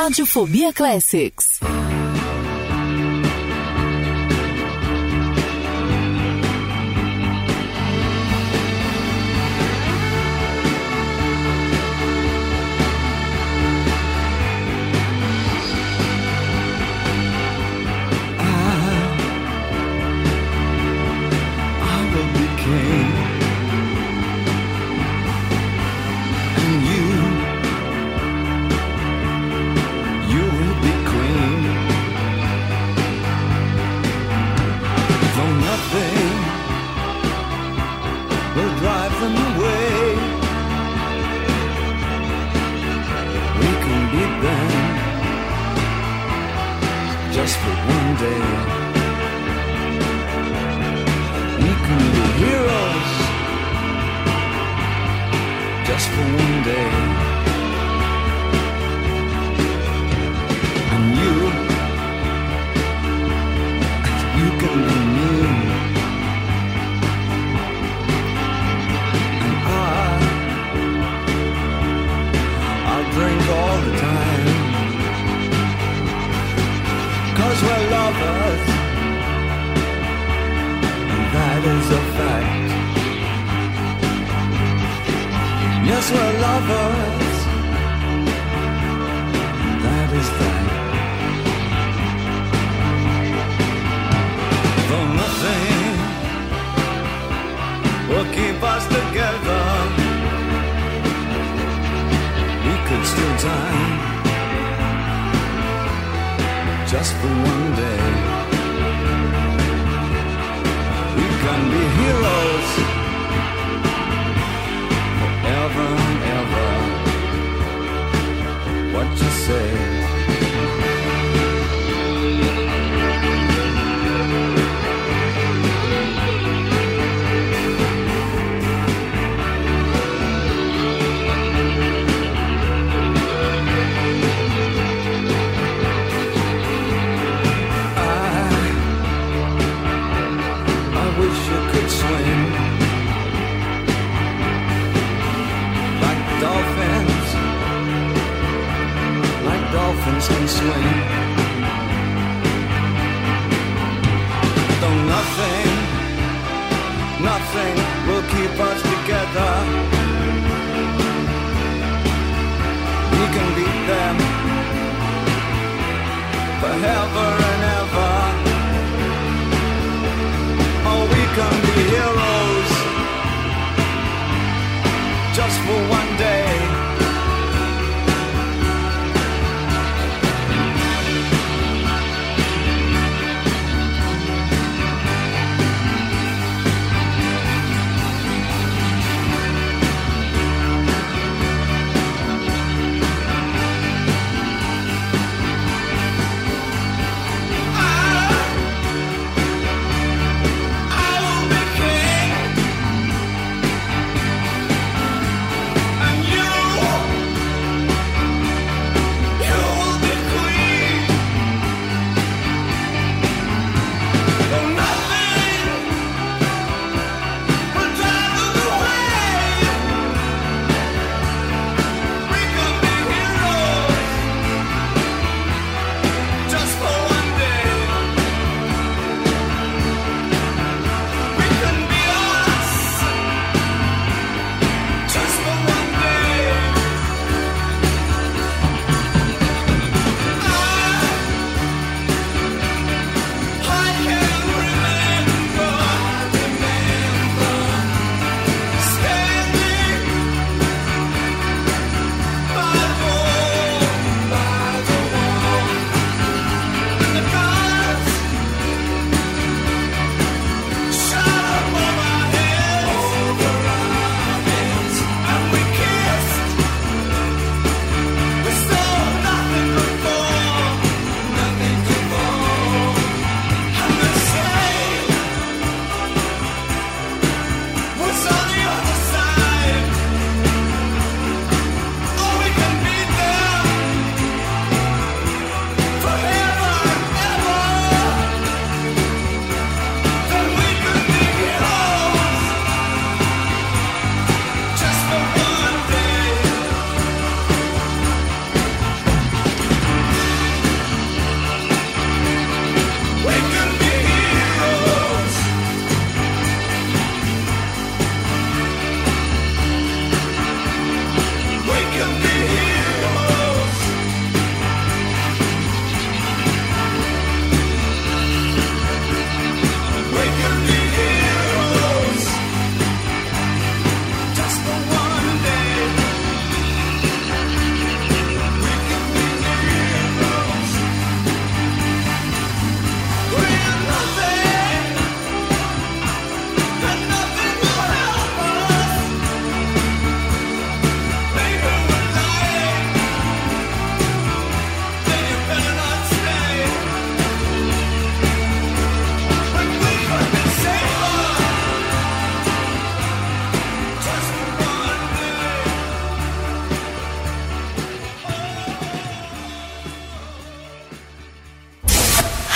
Speaker 5: Radiofobia Classics.
Speaker 9: Forever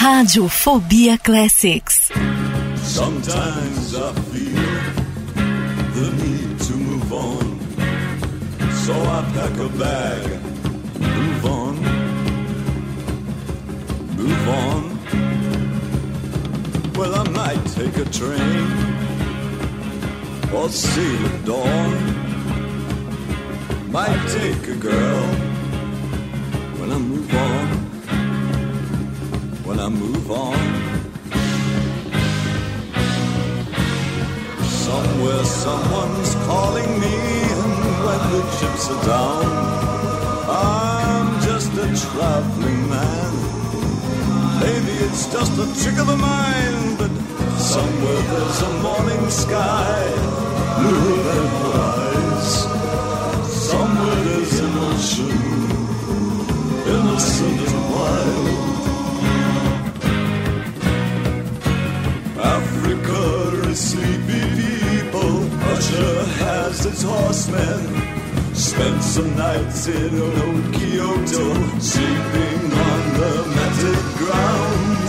Speaker 2: Radiofobia Classics.
Speaker 5: Sometimes I feel the need to move on. So I pack a bag, move on, move on. Well, I might take a train or sail at dawn. Might take a girl when I move on, I move on. Somewhere someone's calling me, and when the chips are down, I'm just a traveling man. Maybe it's just a trick of the mind, but somewhere there's a morning sky, blue and rise. Somewhere there's an ocean, innocent and wild. Russia has its horsemen. Spent some nights in old Kyoto, sleeping on the matted ground.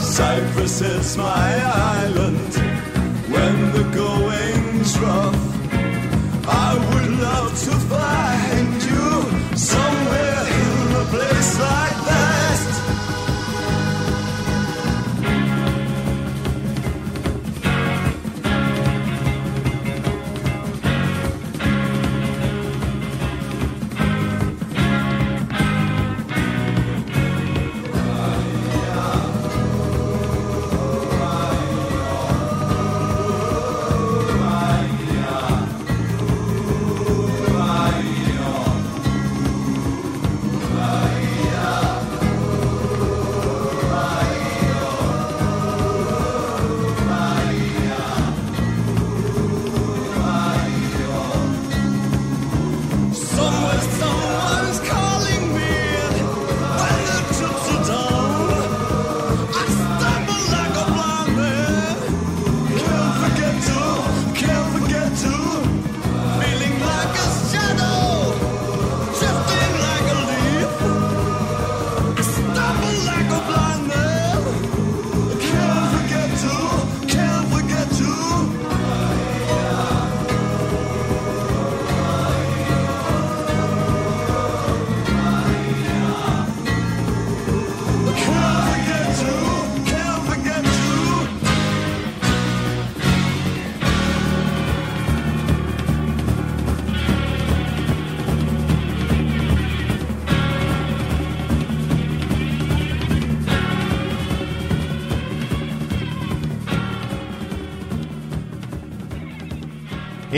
Speaker 5: Cyprus is my island when the going's rough. I would love to find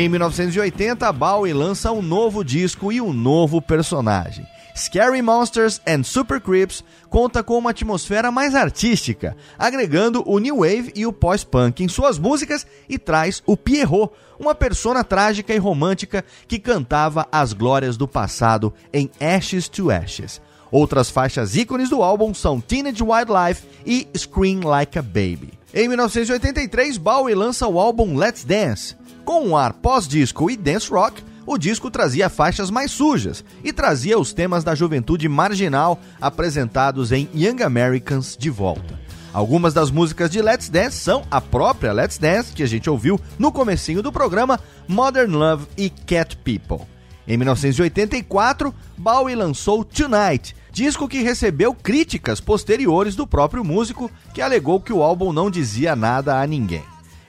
Speaker 1: Em 1980, Bowie lança um novo disco e um novo personagem. Scary Monsters and Super Creeps conta com uma atmosfera mais artística, agregando o new wave e o pós-punk em suas músicas e traz o Pierrot, uma persona trágica e romântica que cantava as glórias do passado em Ashes to Ashes. Outras faixas ícones do álbum são Teenage Wildlife e Scream Like a Baby. Em 1983, Bowie lança o álbum Let's Dance. Com um ar pós-disco e dance rock, o disco trazia faixas mais sujas e trazia os temas da juventude marginal apresentados em Young Americans de volta. Algumas das músicas de Let's Dance são a própria Let's Dance, que a gente ouviu no comecinho do programa, Modern Love e Cat People. Em 1984, Bowie lançou Tonight, disco que recebeu críticas posteriores do próprio músico, que alegou que o álbum não dizia nada a ninguém.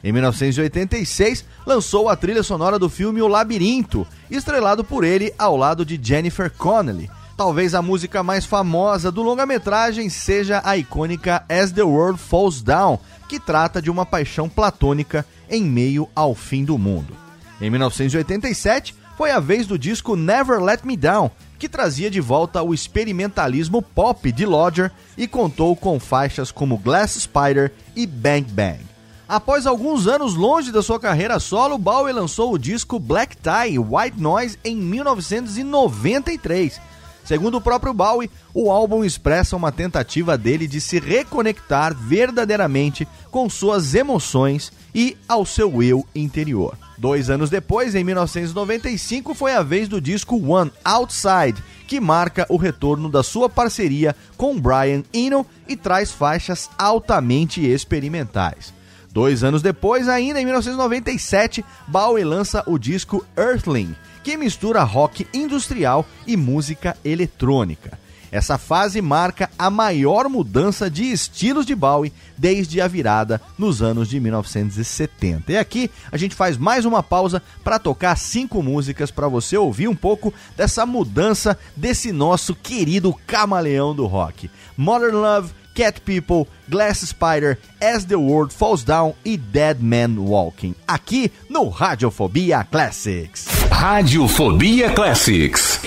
Speaker 1: Em 1986, lançou a trilha sonora do filme O Labirinto, estrelado por ele ao lado de Jennifer Connelly. Talvez a música mais famosa do longa-metragem seja a icônica As the World Falls Down, que trata de uma paixão platônica em meio ao fim do mundo. Em 1987, foi a vez do disco Never Let Me Down, que trazia de volta o experimentalismo pop de Lodger e contou com faixas como Glass Spider e Bang Bang. Após alguns anos longe da sua carreira solo, Bowie lançou o disco Black Tie White Noise em 1993. Segundo o próprio Bowie, o álbum expressa uma tentativa dele de se reconectar verdadeiramente com suas emoções e ao seu eu interior. Dois anos depois, em 1995, foi a vez do disco One Outside, que marca o retorno da sua parceria com Brian Eno e traz faixas altamente experimentais. Dois anos depois, ainda em 1997, Bowie lança o disco Earthling, que mistura rock industrial e música eletrônica. Essa fase marca a maior mudança de estilos de Bowie desde a virada nos anos de 1970. E aqui a gente faz mais uma pausa para tocar cinco músicas para você ouvir um pouco dessa mudança desse nosso querido camaleão do rock. Modern Love, Cat People, Glass Spider, As the World Falls Down e Dead Man Walking. Aqui no Radiofobia Classics.
Speaker 5: Radiofobia Classics.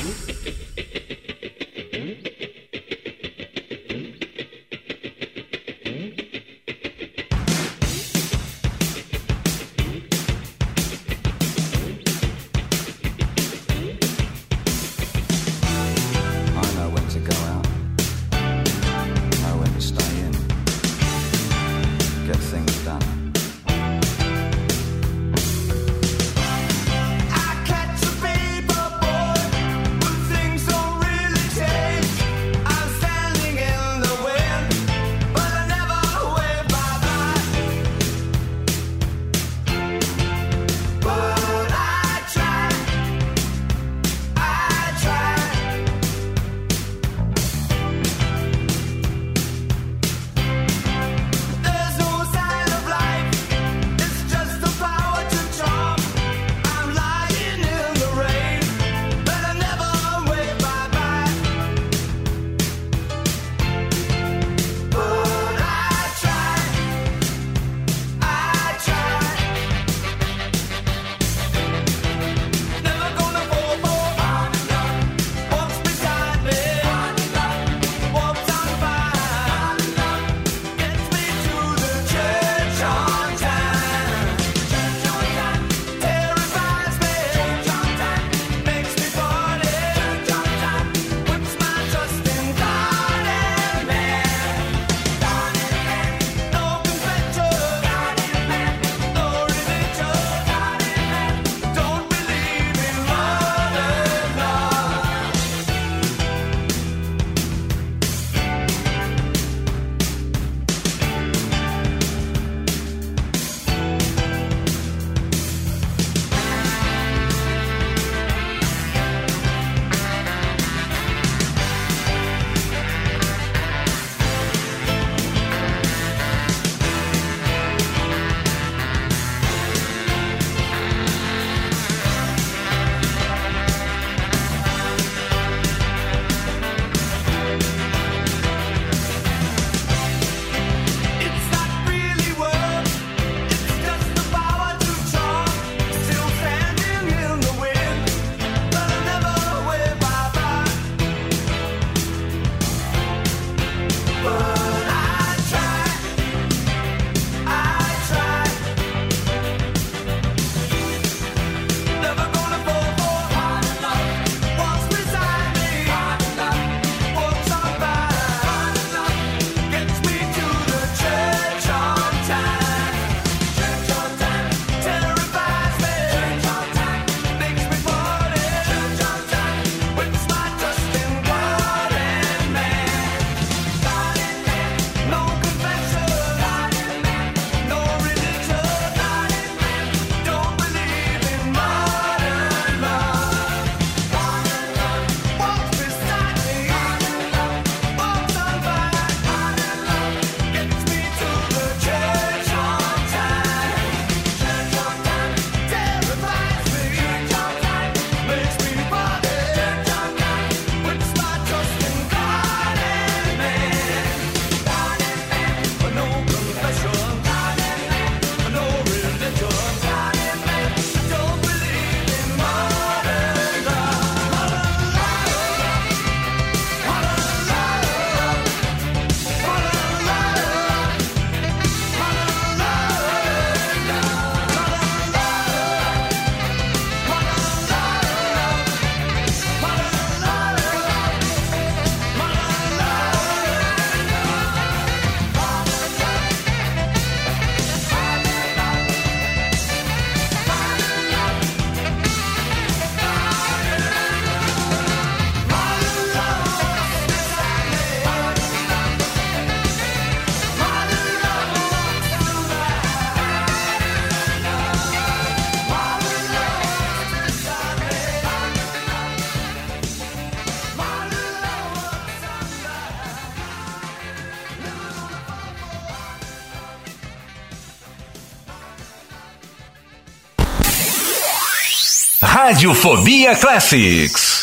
Speaker 5: Radiofobia Classics.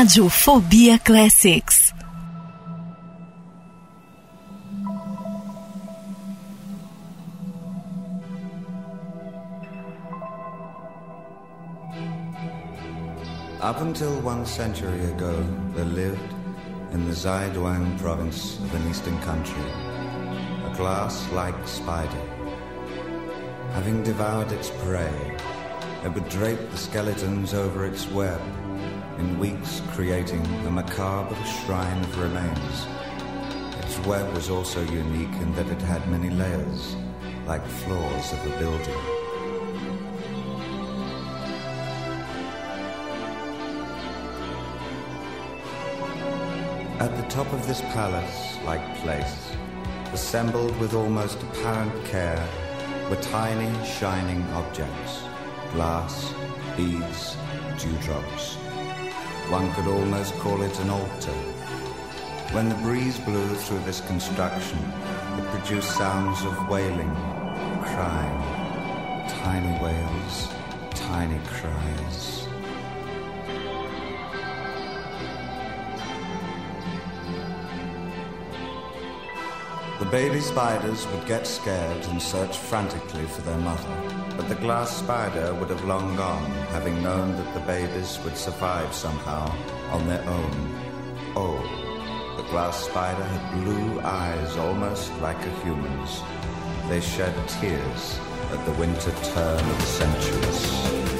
Speaker 2: Radiofobia Classics.
Speaker 5: Up until one century ago, there lived in the Zaiduan province of an eastern country a glass-like spider. Having devoured its prey, it would drape the skeletons over its web, in weeks creating a macabre shrine of remains. Its web was also unique in that it had many layers, like floors of a building. At the top of this palace-like place, assembled with almost apparent care, were tiny, shining objects, glass, beads, dewdrops. One could almost call it an altar. When the breeze blew through this construction, it produced sounds of wailing, crying, tiny wails, tiny cries. The baby spiders would get scared and search frantically for their mother, but the glass spider would have long gone, having known that the babies would survive somehow on their own. Oh, the glass spider had blue eyes almost like a human's. They shed tears at the winter turn of the centuries.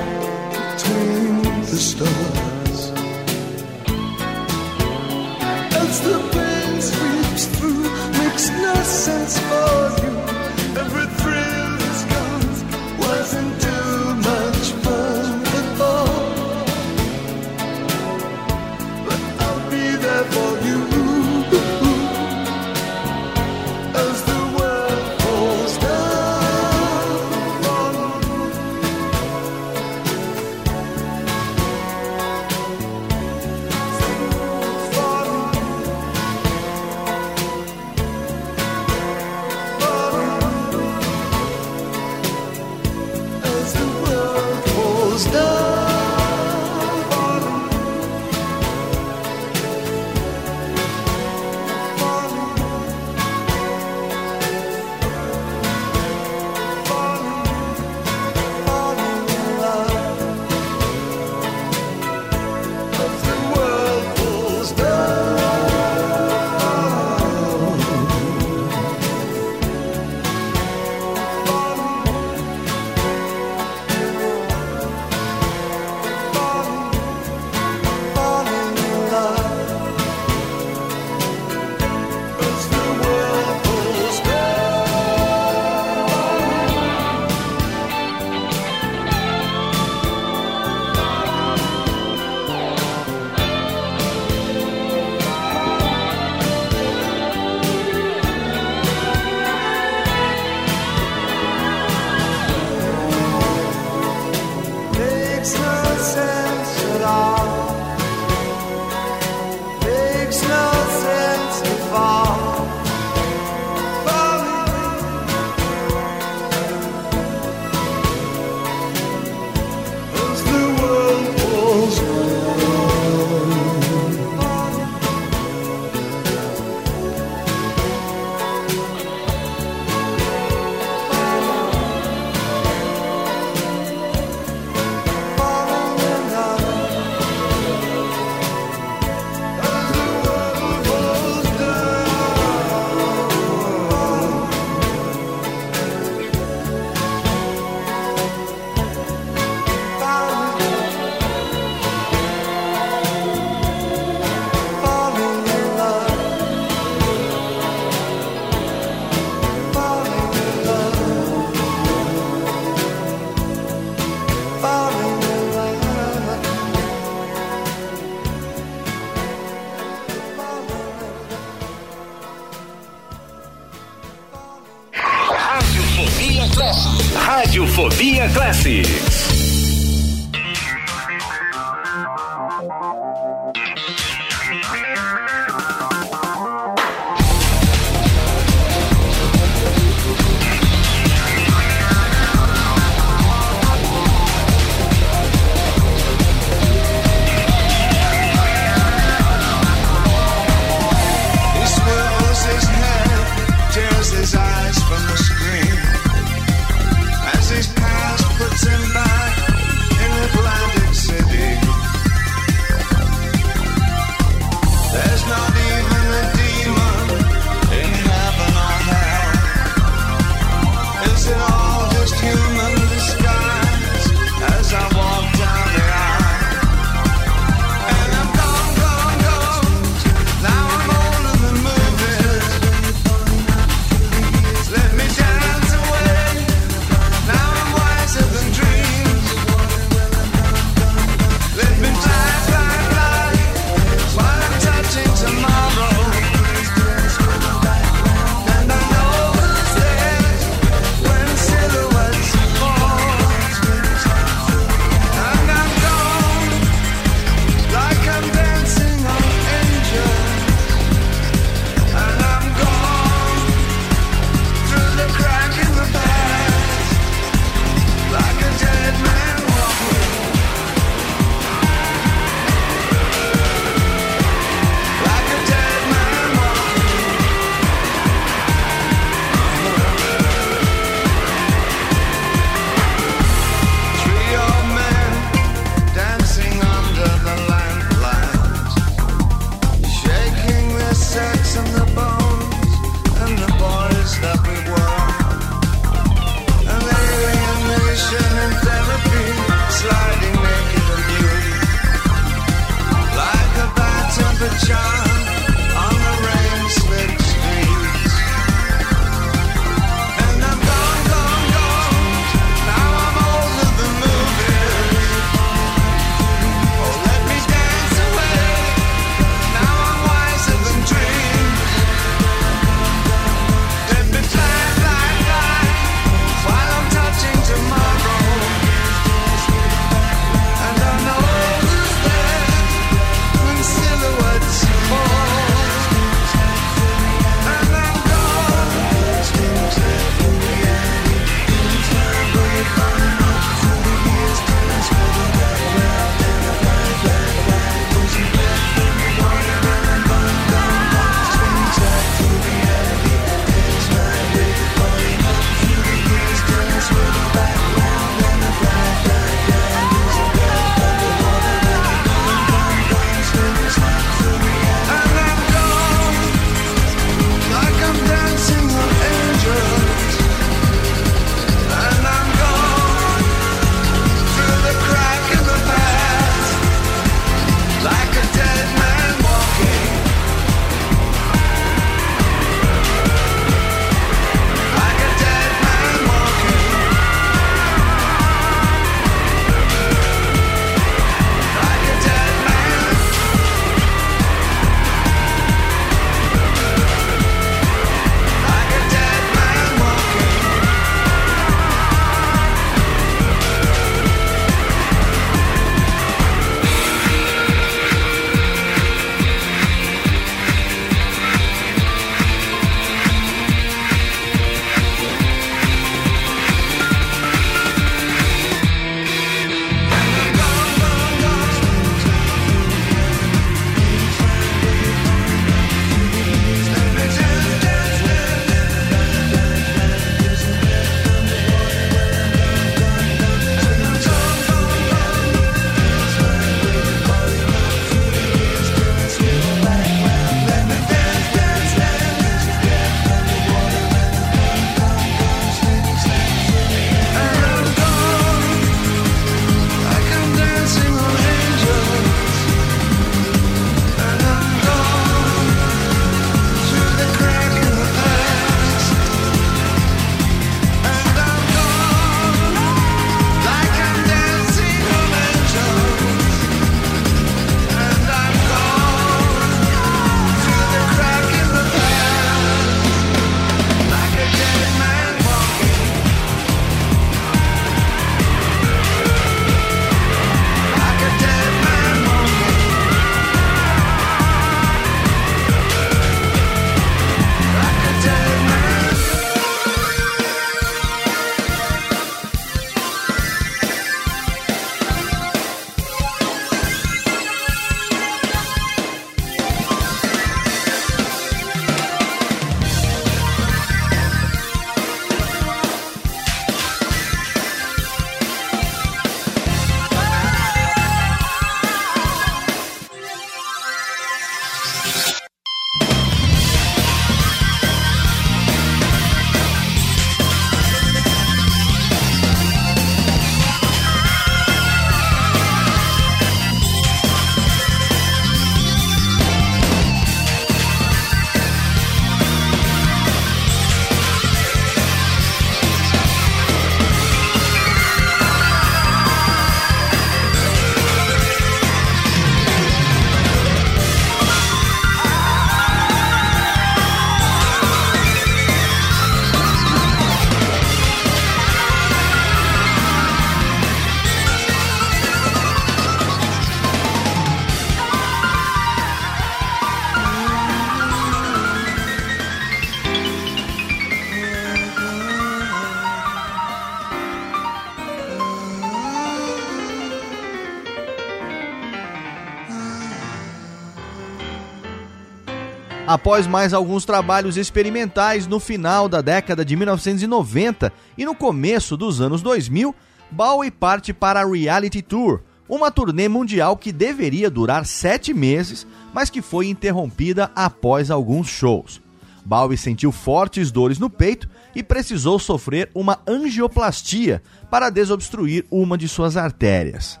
Speaker 1: Após mais alguns trabalhos experimentais no final da década de 1990 e no começo dos anos 2000, Bowie parte para a Reality Tour, uma turnê mundial que deveria durar sete meses, mas que foi interrompida após alguns shows. Bowie sentiu fortes dores no peito e precisou sofrer uma angioplastia para desobstruir uma de suas artérias.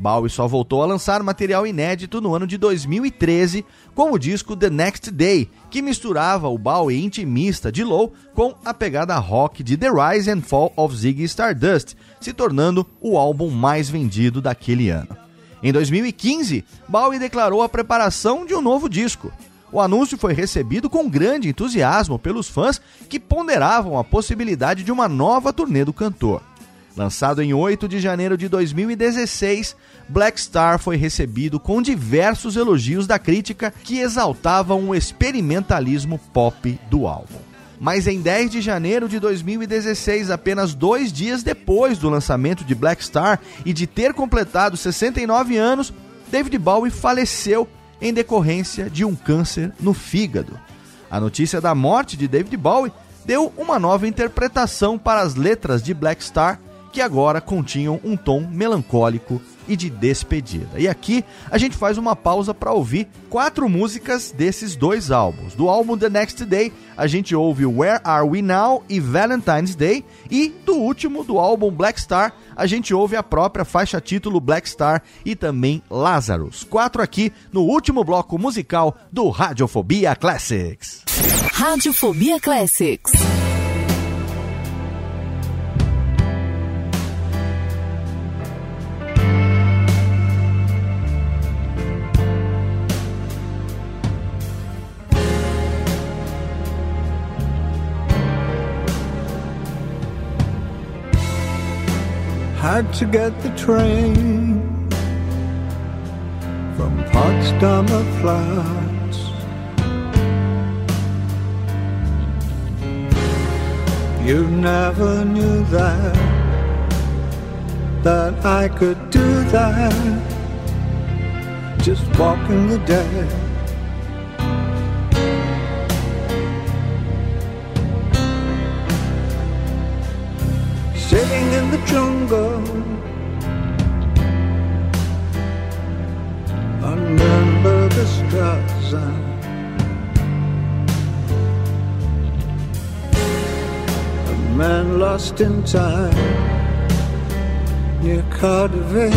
Speaker 1: Bowie só voltou a lançar material inédito no ano de 2013 com o disco The Next Day, que misturava o Bowie intimista de Low com a pegada rock de The Rise and Fall of Ziggy Stardust, se tornando o álbum mais vendido daquele ano. Em 2015, Bowie declarou a preparação de um novo disco. O anúncio foi recebido com grande entusiasmo pelos fãs que ponderavam a possibilidade de uma nova turnê do cantor. Lançado em 8 de janeiro de 2016, Black Star foi recebido com diversos elogios da crítica que exaltavam o experimentalismo pop do álbum. Mas em 10 de janeiro de 2016, apenas dois dias depois do lançamento de Black Star e de ter completado 69 anos, David Bowie faleceu em decorrência de um câncer no fígado. A notícia da morte de David Bowie deu uma nova interpretação para as letras de Black Star que agora continham um tom melancólico e de despedida. E aqui a gente faz uma pausa para ouvir quatro músicas desses dois álbuns. Do álbum The Next Day, a gente ouve Where Are We Now e Valentine's Day, e do último, do álbum Black Star, a gente ouve a própria faixa título Black Star e também Lazarus. Quatro aqui no último bloco musical do Radiofobia Classics.
Speaker 2: Radiofobia Classics.
Speaker 5: Had to get the train from Potsdamer Platz. You never knew that, that I could do that, just walking the dead. The jungle. Remember the Straße. A man lost in time near Cardiff,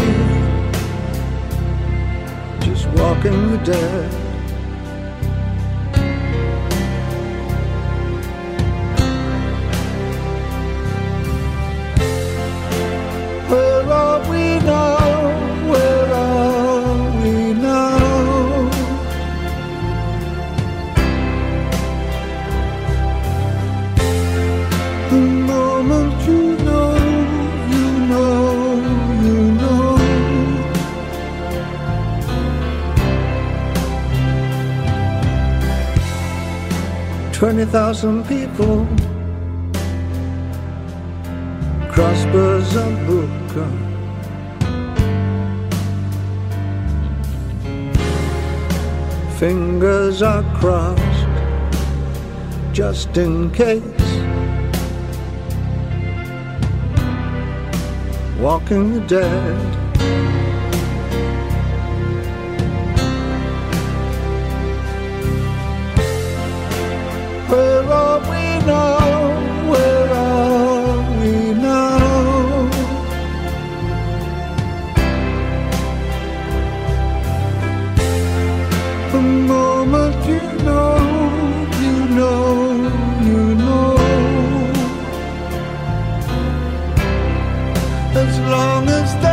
Speaker 5: just walking the dead. 20,000 people. Crossbars on Booker Fingers are crossed Just in case. Walking the dead. Where are we now? Where are we now? The moment you know, you know, you know. As long as there's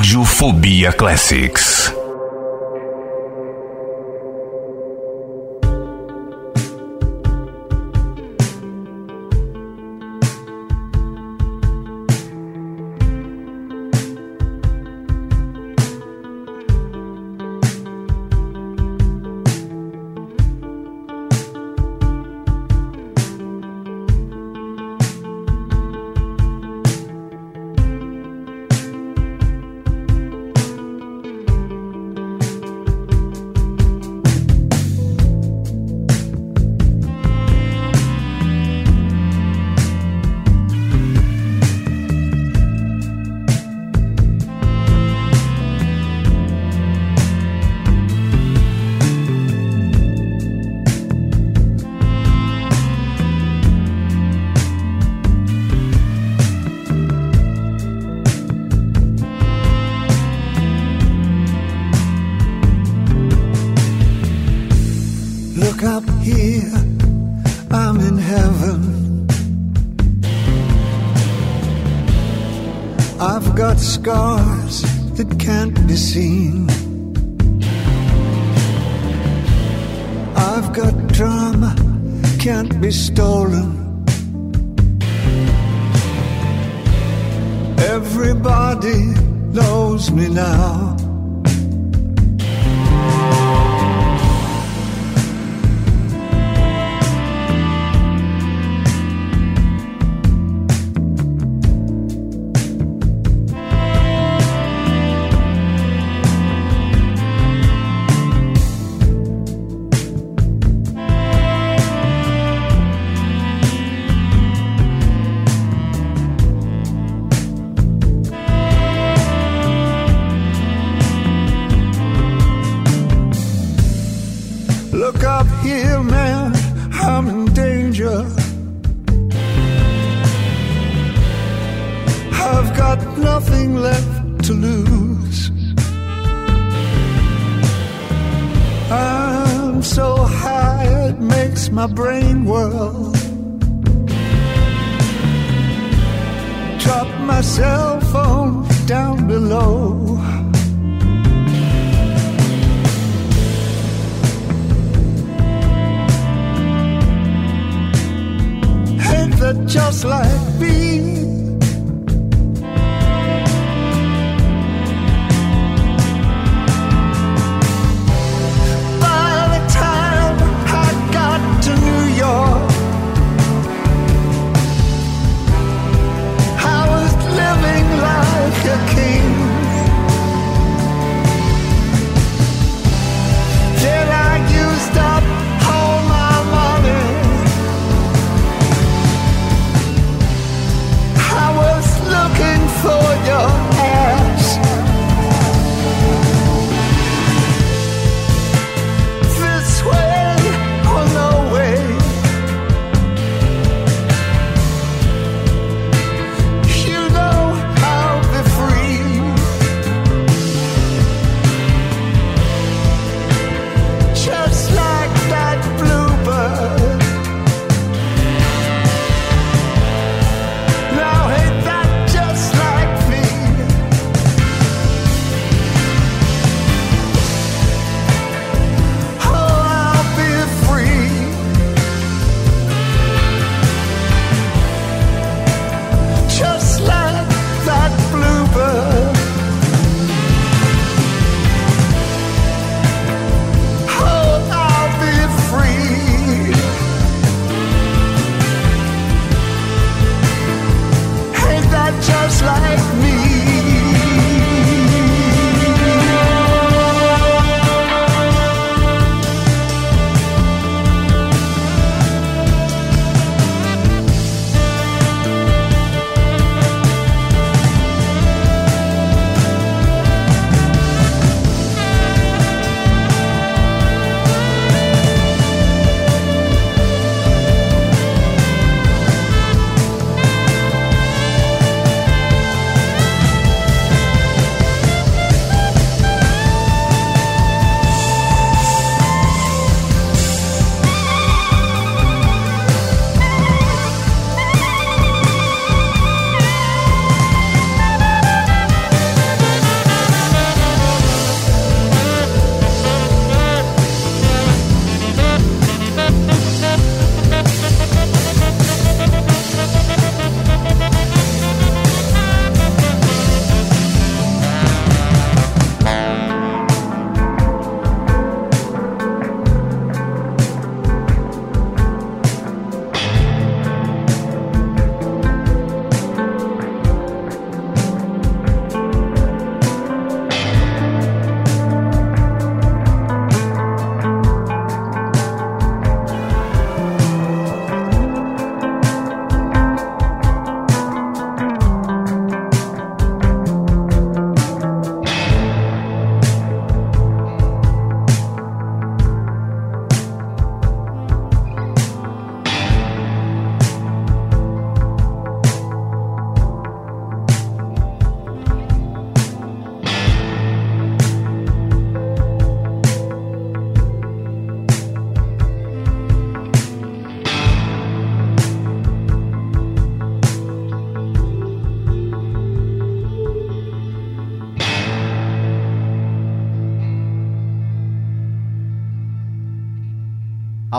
Speaker 5: Radiofobia Classics.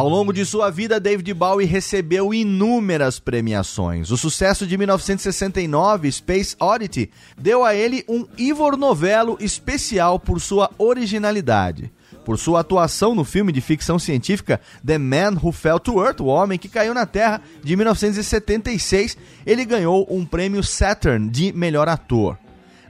Speaker 1: Ao longo de sua vida, David Bowie recebeu inúmeras premiações. O sucesso de 1969, Space Oddity, deu a ele um Ivor Novello especial por sua originalidade. Por sua atuação no filme de ficção científica The Man Who Fell to Earth, O Homem que Caiu na Terra, de 1976, ele ganhou um prêmio Saturn de melhor ator.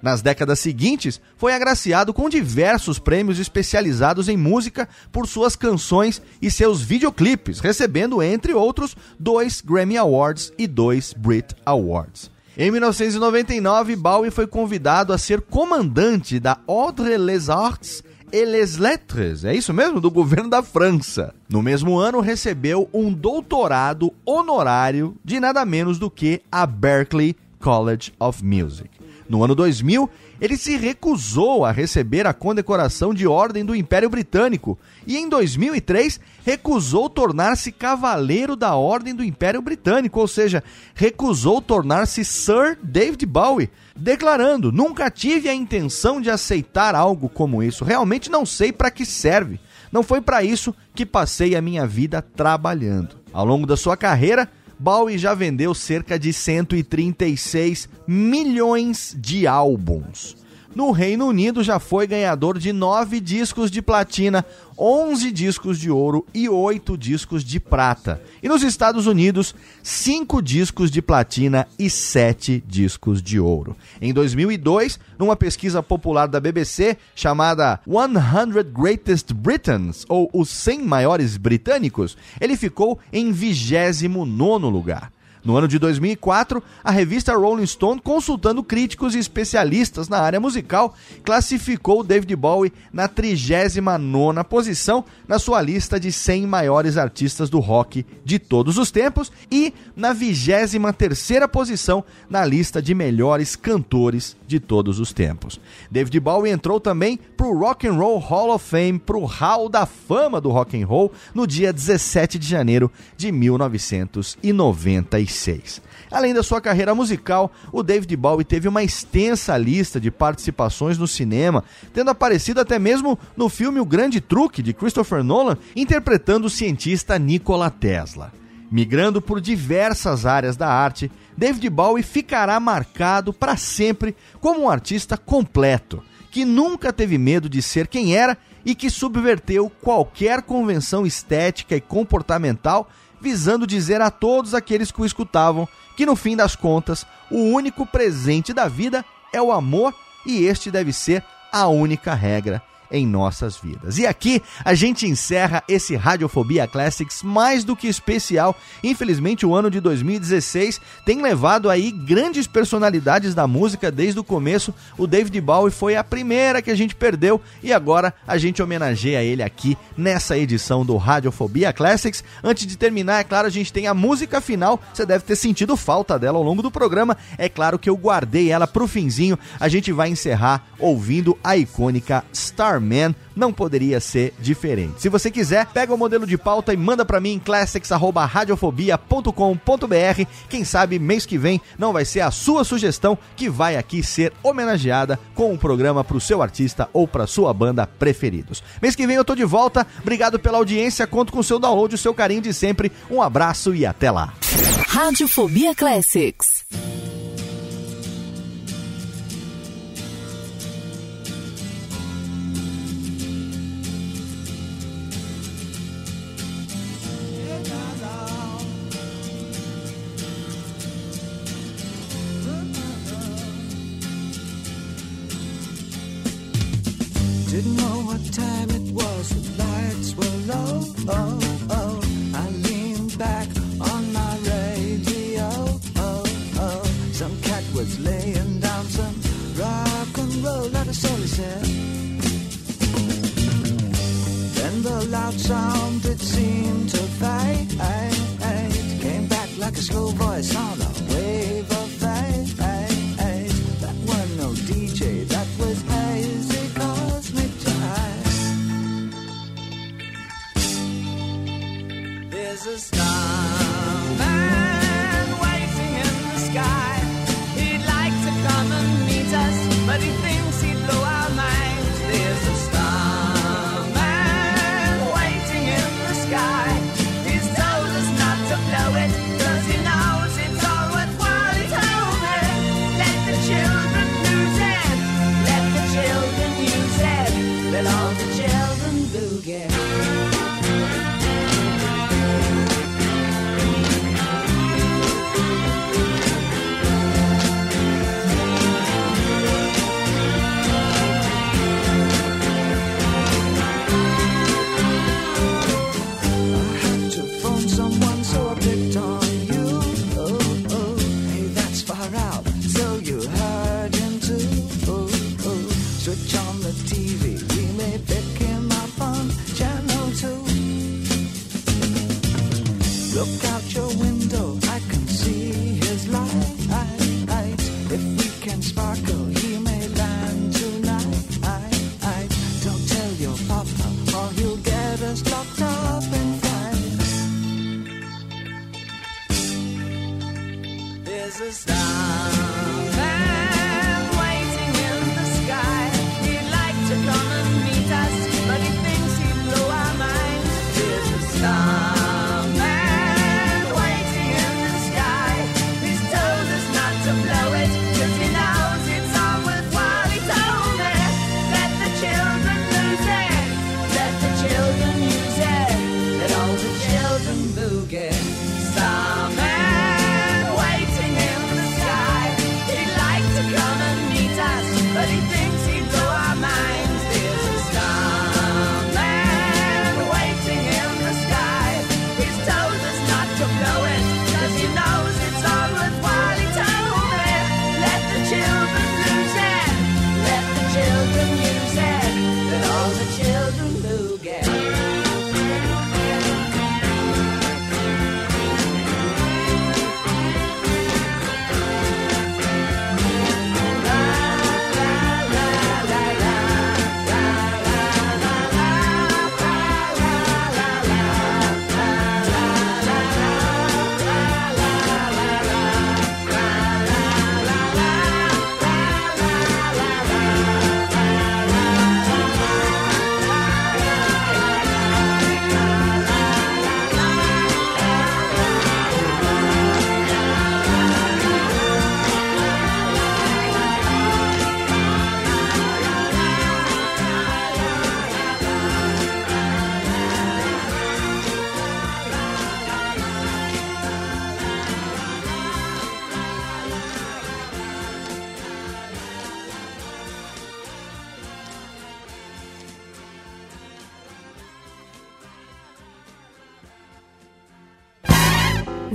Speaker 1: Nas décadas seguintes, foi agraciado com diversos prêmios especializados em música por suas canções e seus videoclipes, recebendo, entre outros, dois Grammy Awards e dois Brit Awards. Em 1999, Bowie foi convidado a ser comandante da Ordre les Arts et les Lettres, é isso mesmo? Do governo da França. No mesmo ano, recebeu um doutorado honorário de nada menos do que a Berklee College of Music. No ano 2000, ele se recusou a receber a condecoração de Ordem do Império Britânico e, em 2003, recusou tornar-se Cavaleiro da Ordem do Império Britânico, ou seja, recusou tornar-se Sir David Bowie, declarando: Nunca tive a intenção de aceitar algo como isso, realmente não sei para que serve. Não foi para isso que passei a minha vida trabalhando. Ao longo da sua carreira, Bowie já vendeu cerca de 136 milhões de álbuns. No Reino Unido já foi ganhador de 9 discos de platina, 11 discos de ouro e 8 discos de prata. E nos Estados Unidos, 5 discos de platina e 7 discos de ouro. Em 2002, numa pesquisa popular da BBC chamada 100 Greatest Britons, ou os 100 maiores britânicos, ele ficou em 29º lugar. No ano de 2004, a revista Rolling Stone, consultando críticos e especialistas na área musical, classificou David Bowie na 39ª posição na sua lista de 100 maiores artistas do rock de todos os tempos e na 23ª posição na lista de melhores cantores de todos os tempos. David Bowie entrou também pro Rock and Roll Hall of Fame, pro Hall da Fama do Rock and Roll, no dia 17 de janeiro de 1996. Além da sua carreira musical, o David Bowie teve uma extensa lista de participações no cinema, tendo aparecido até mesmo no filme O Grande Truque de Christopher Nolan, interpretando o cientista Nikola Tesla. Migrando por diversas áreas da arte, David Bowie ficará marcado para sempre como um artista completo, que nunca teve medo de ser quem era e que subverteu qualquer convenção estética e comportamental visando dizer a todos aqueles que o escutavam que no fim das contas, o único presente da vida é o amor e este deve ser a única regra em nossas vidas. E aqui a gente encerra esse Radiofobia Classics mais do que especial. Infelizmente, o ano de 2016 tem levado aí grandes personalidades da música desde o começo. O David Bowie foi a primeira que a gente perdeu e agora a gente homenageia ele aqui nessa edição do Radiofobia Classics. Antes de terminar, é claro, a gente tem a música final. Você deve ter sentido falta dela ao longo do programa. É claro que eu guardei ela pro finzinho. A gente vai encerrar ouvindo a icônica Star Man não poderia ser diferente. Se você quiser, pega o modelo de pauta e manda para mim em classics@radiofobia.com.br. Quem sabe mês que vem não vai ser a sua sugestão que vai aqui ser homenageada com um programa para o seu artista ou para sua banda preferidos. Mês que vem eu tô de volta. Obrigado pela audiência, conto com o seu download, o seu carinho de sempre. Um abraço e até lá.
Speaker 2: Radiofobia Classics.
Speaker 8: Didn't know what time it was, the lights were low. Oh, oh. I leaned back on my radio. Oh, oh. Some cat was laying down some rock and roll, not a soul he said. Then the loud sound it seemed to fade. Came back like a slow voice on wave
Speaker 7: There's a starman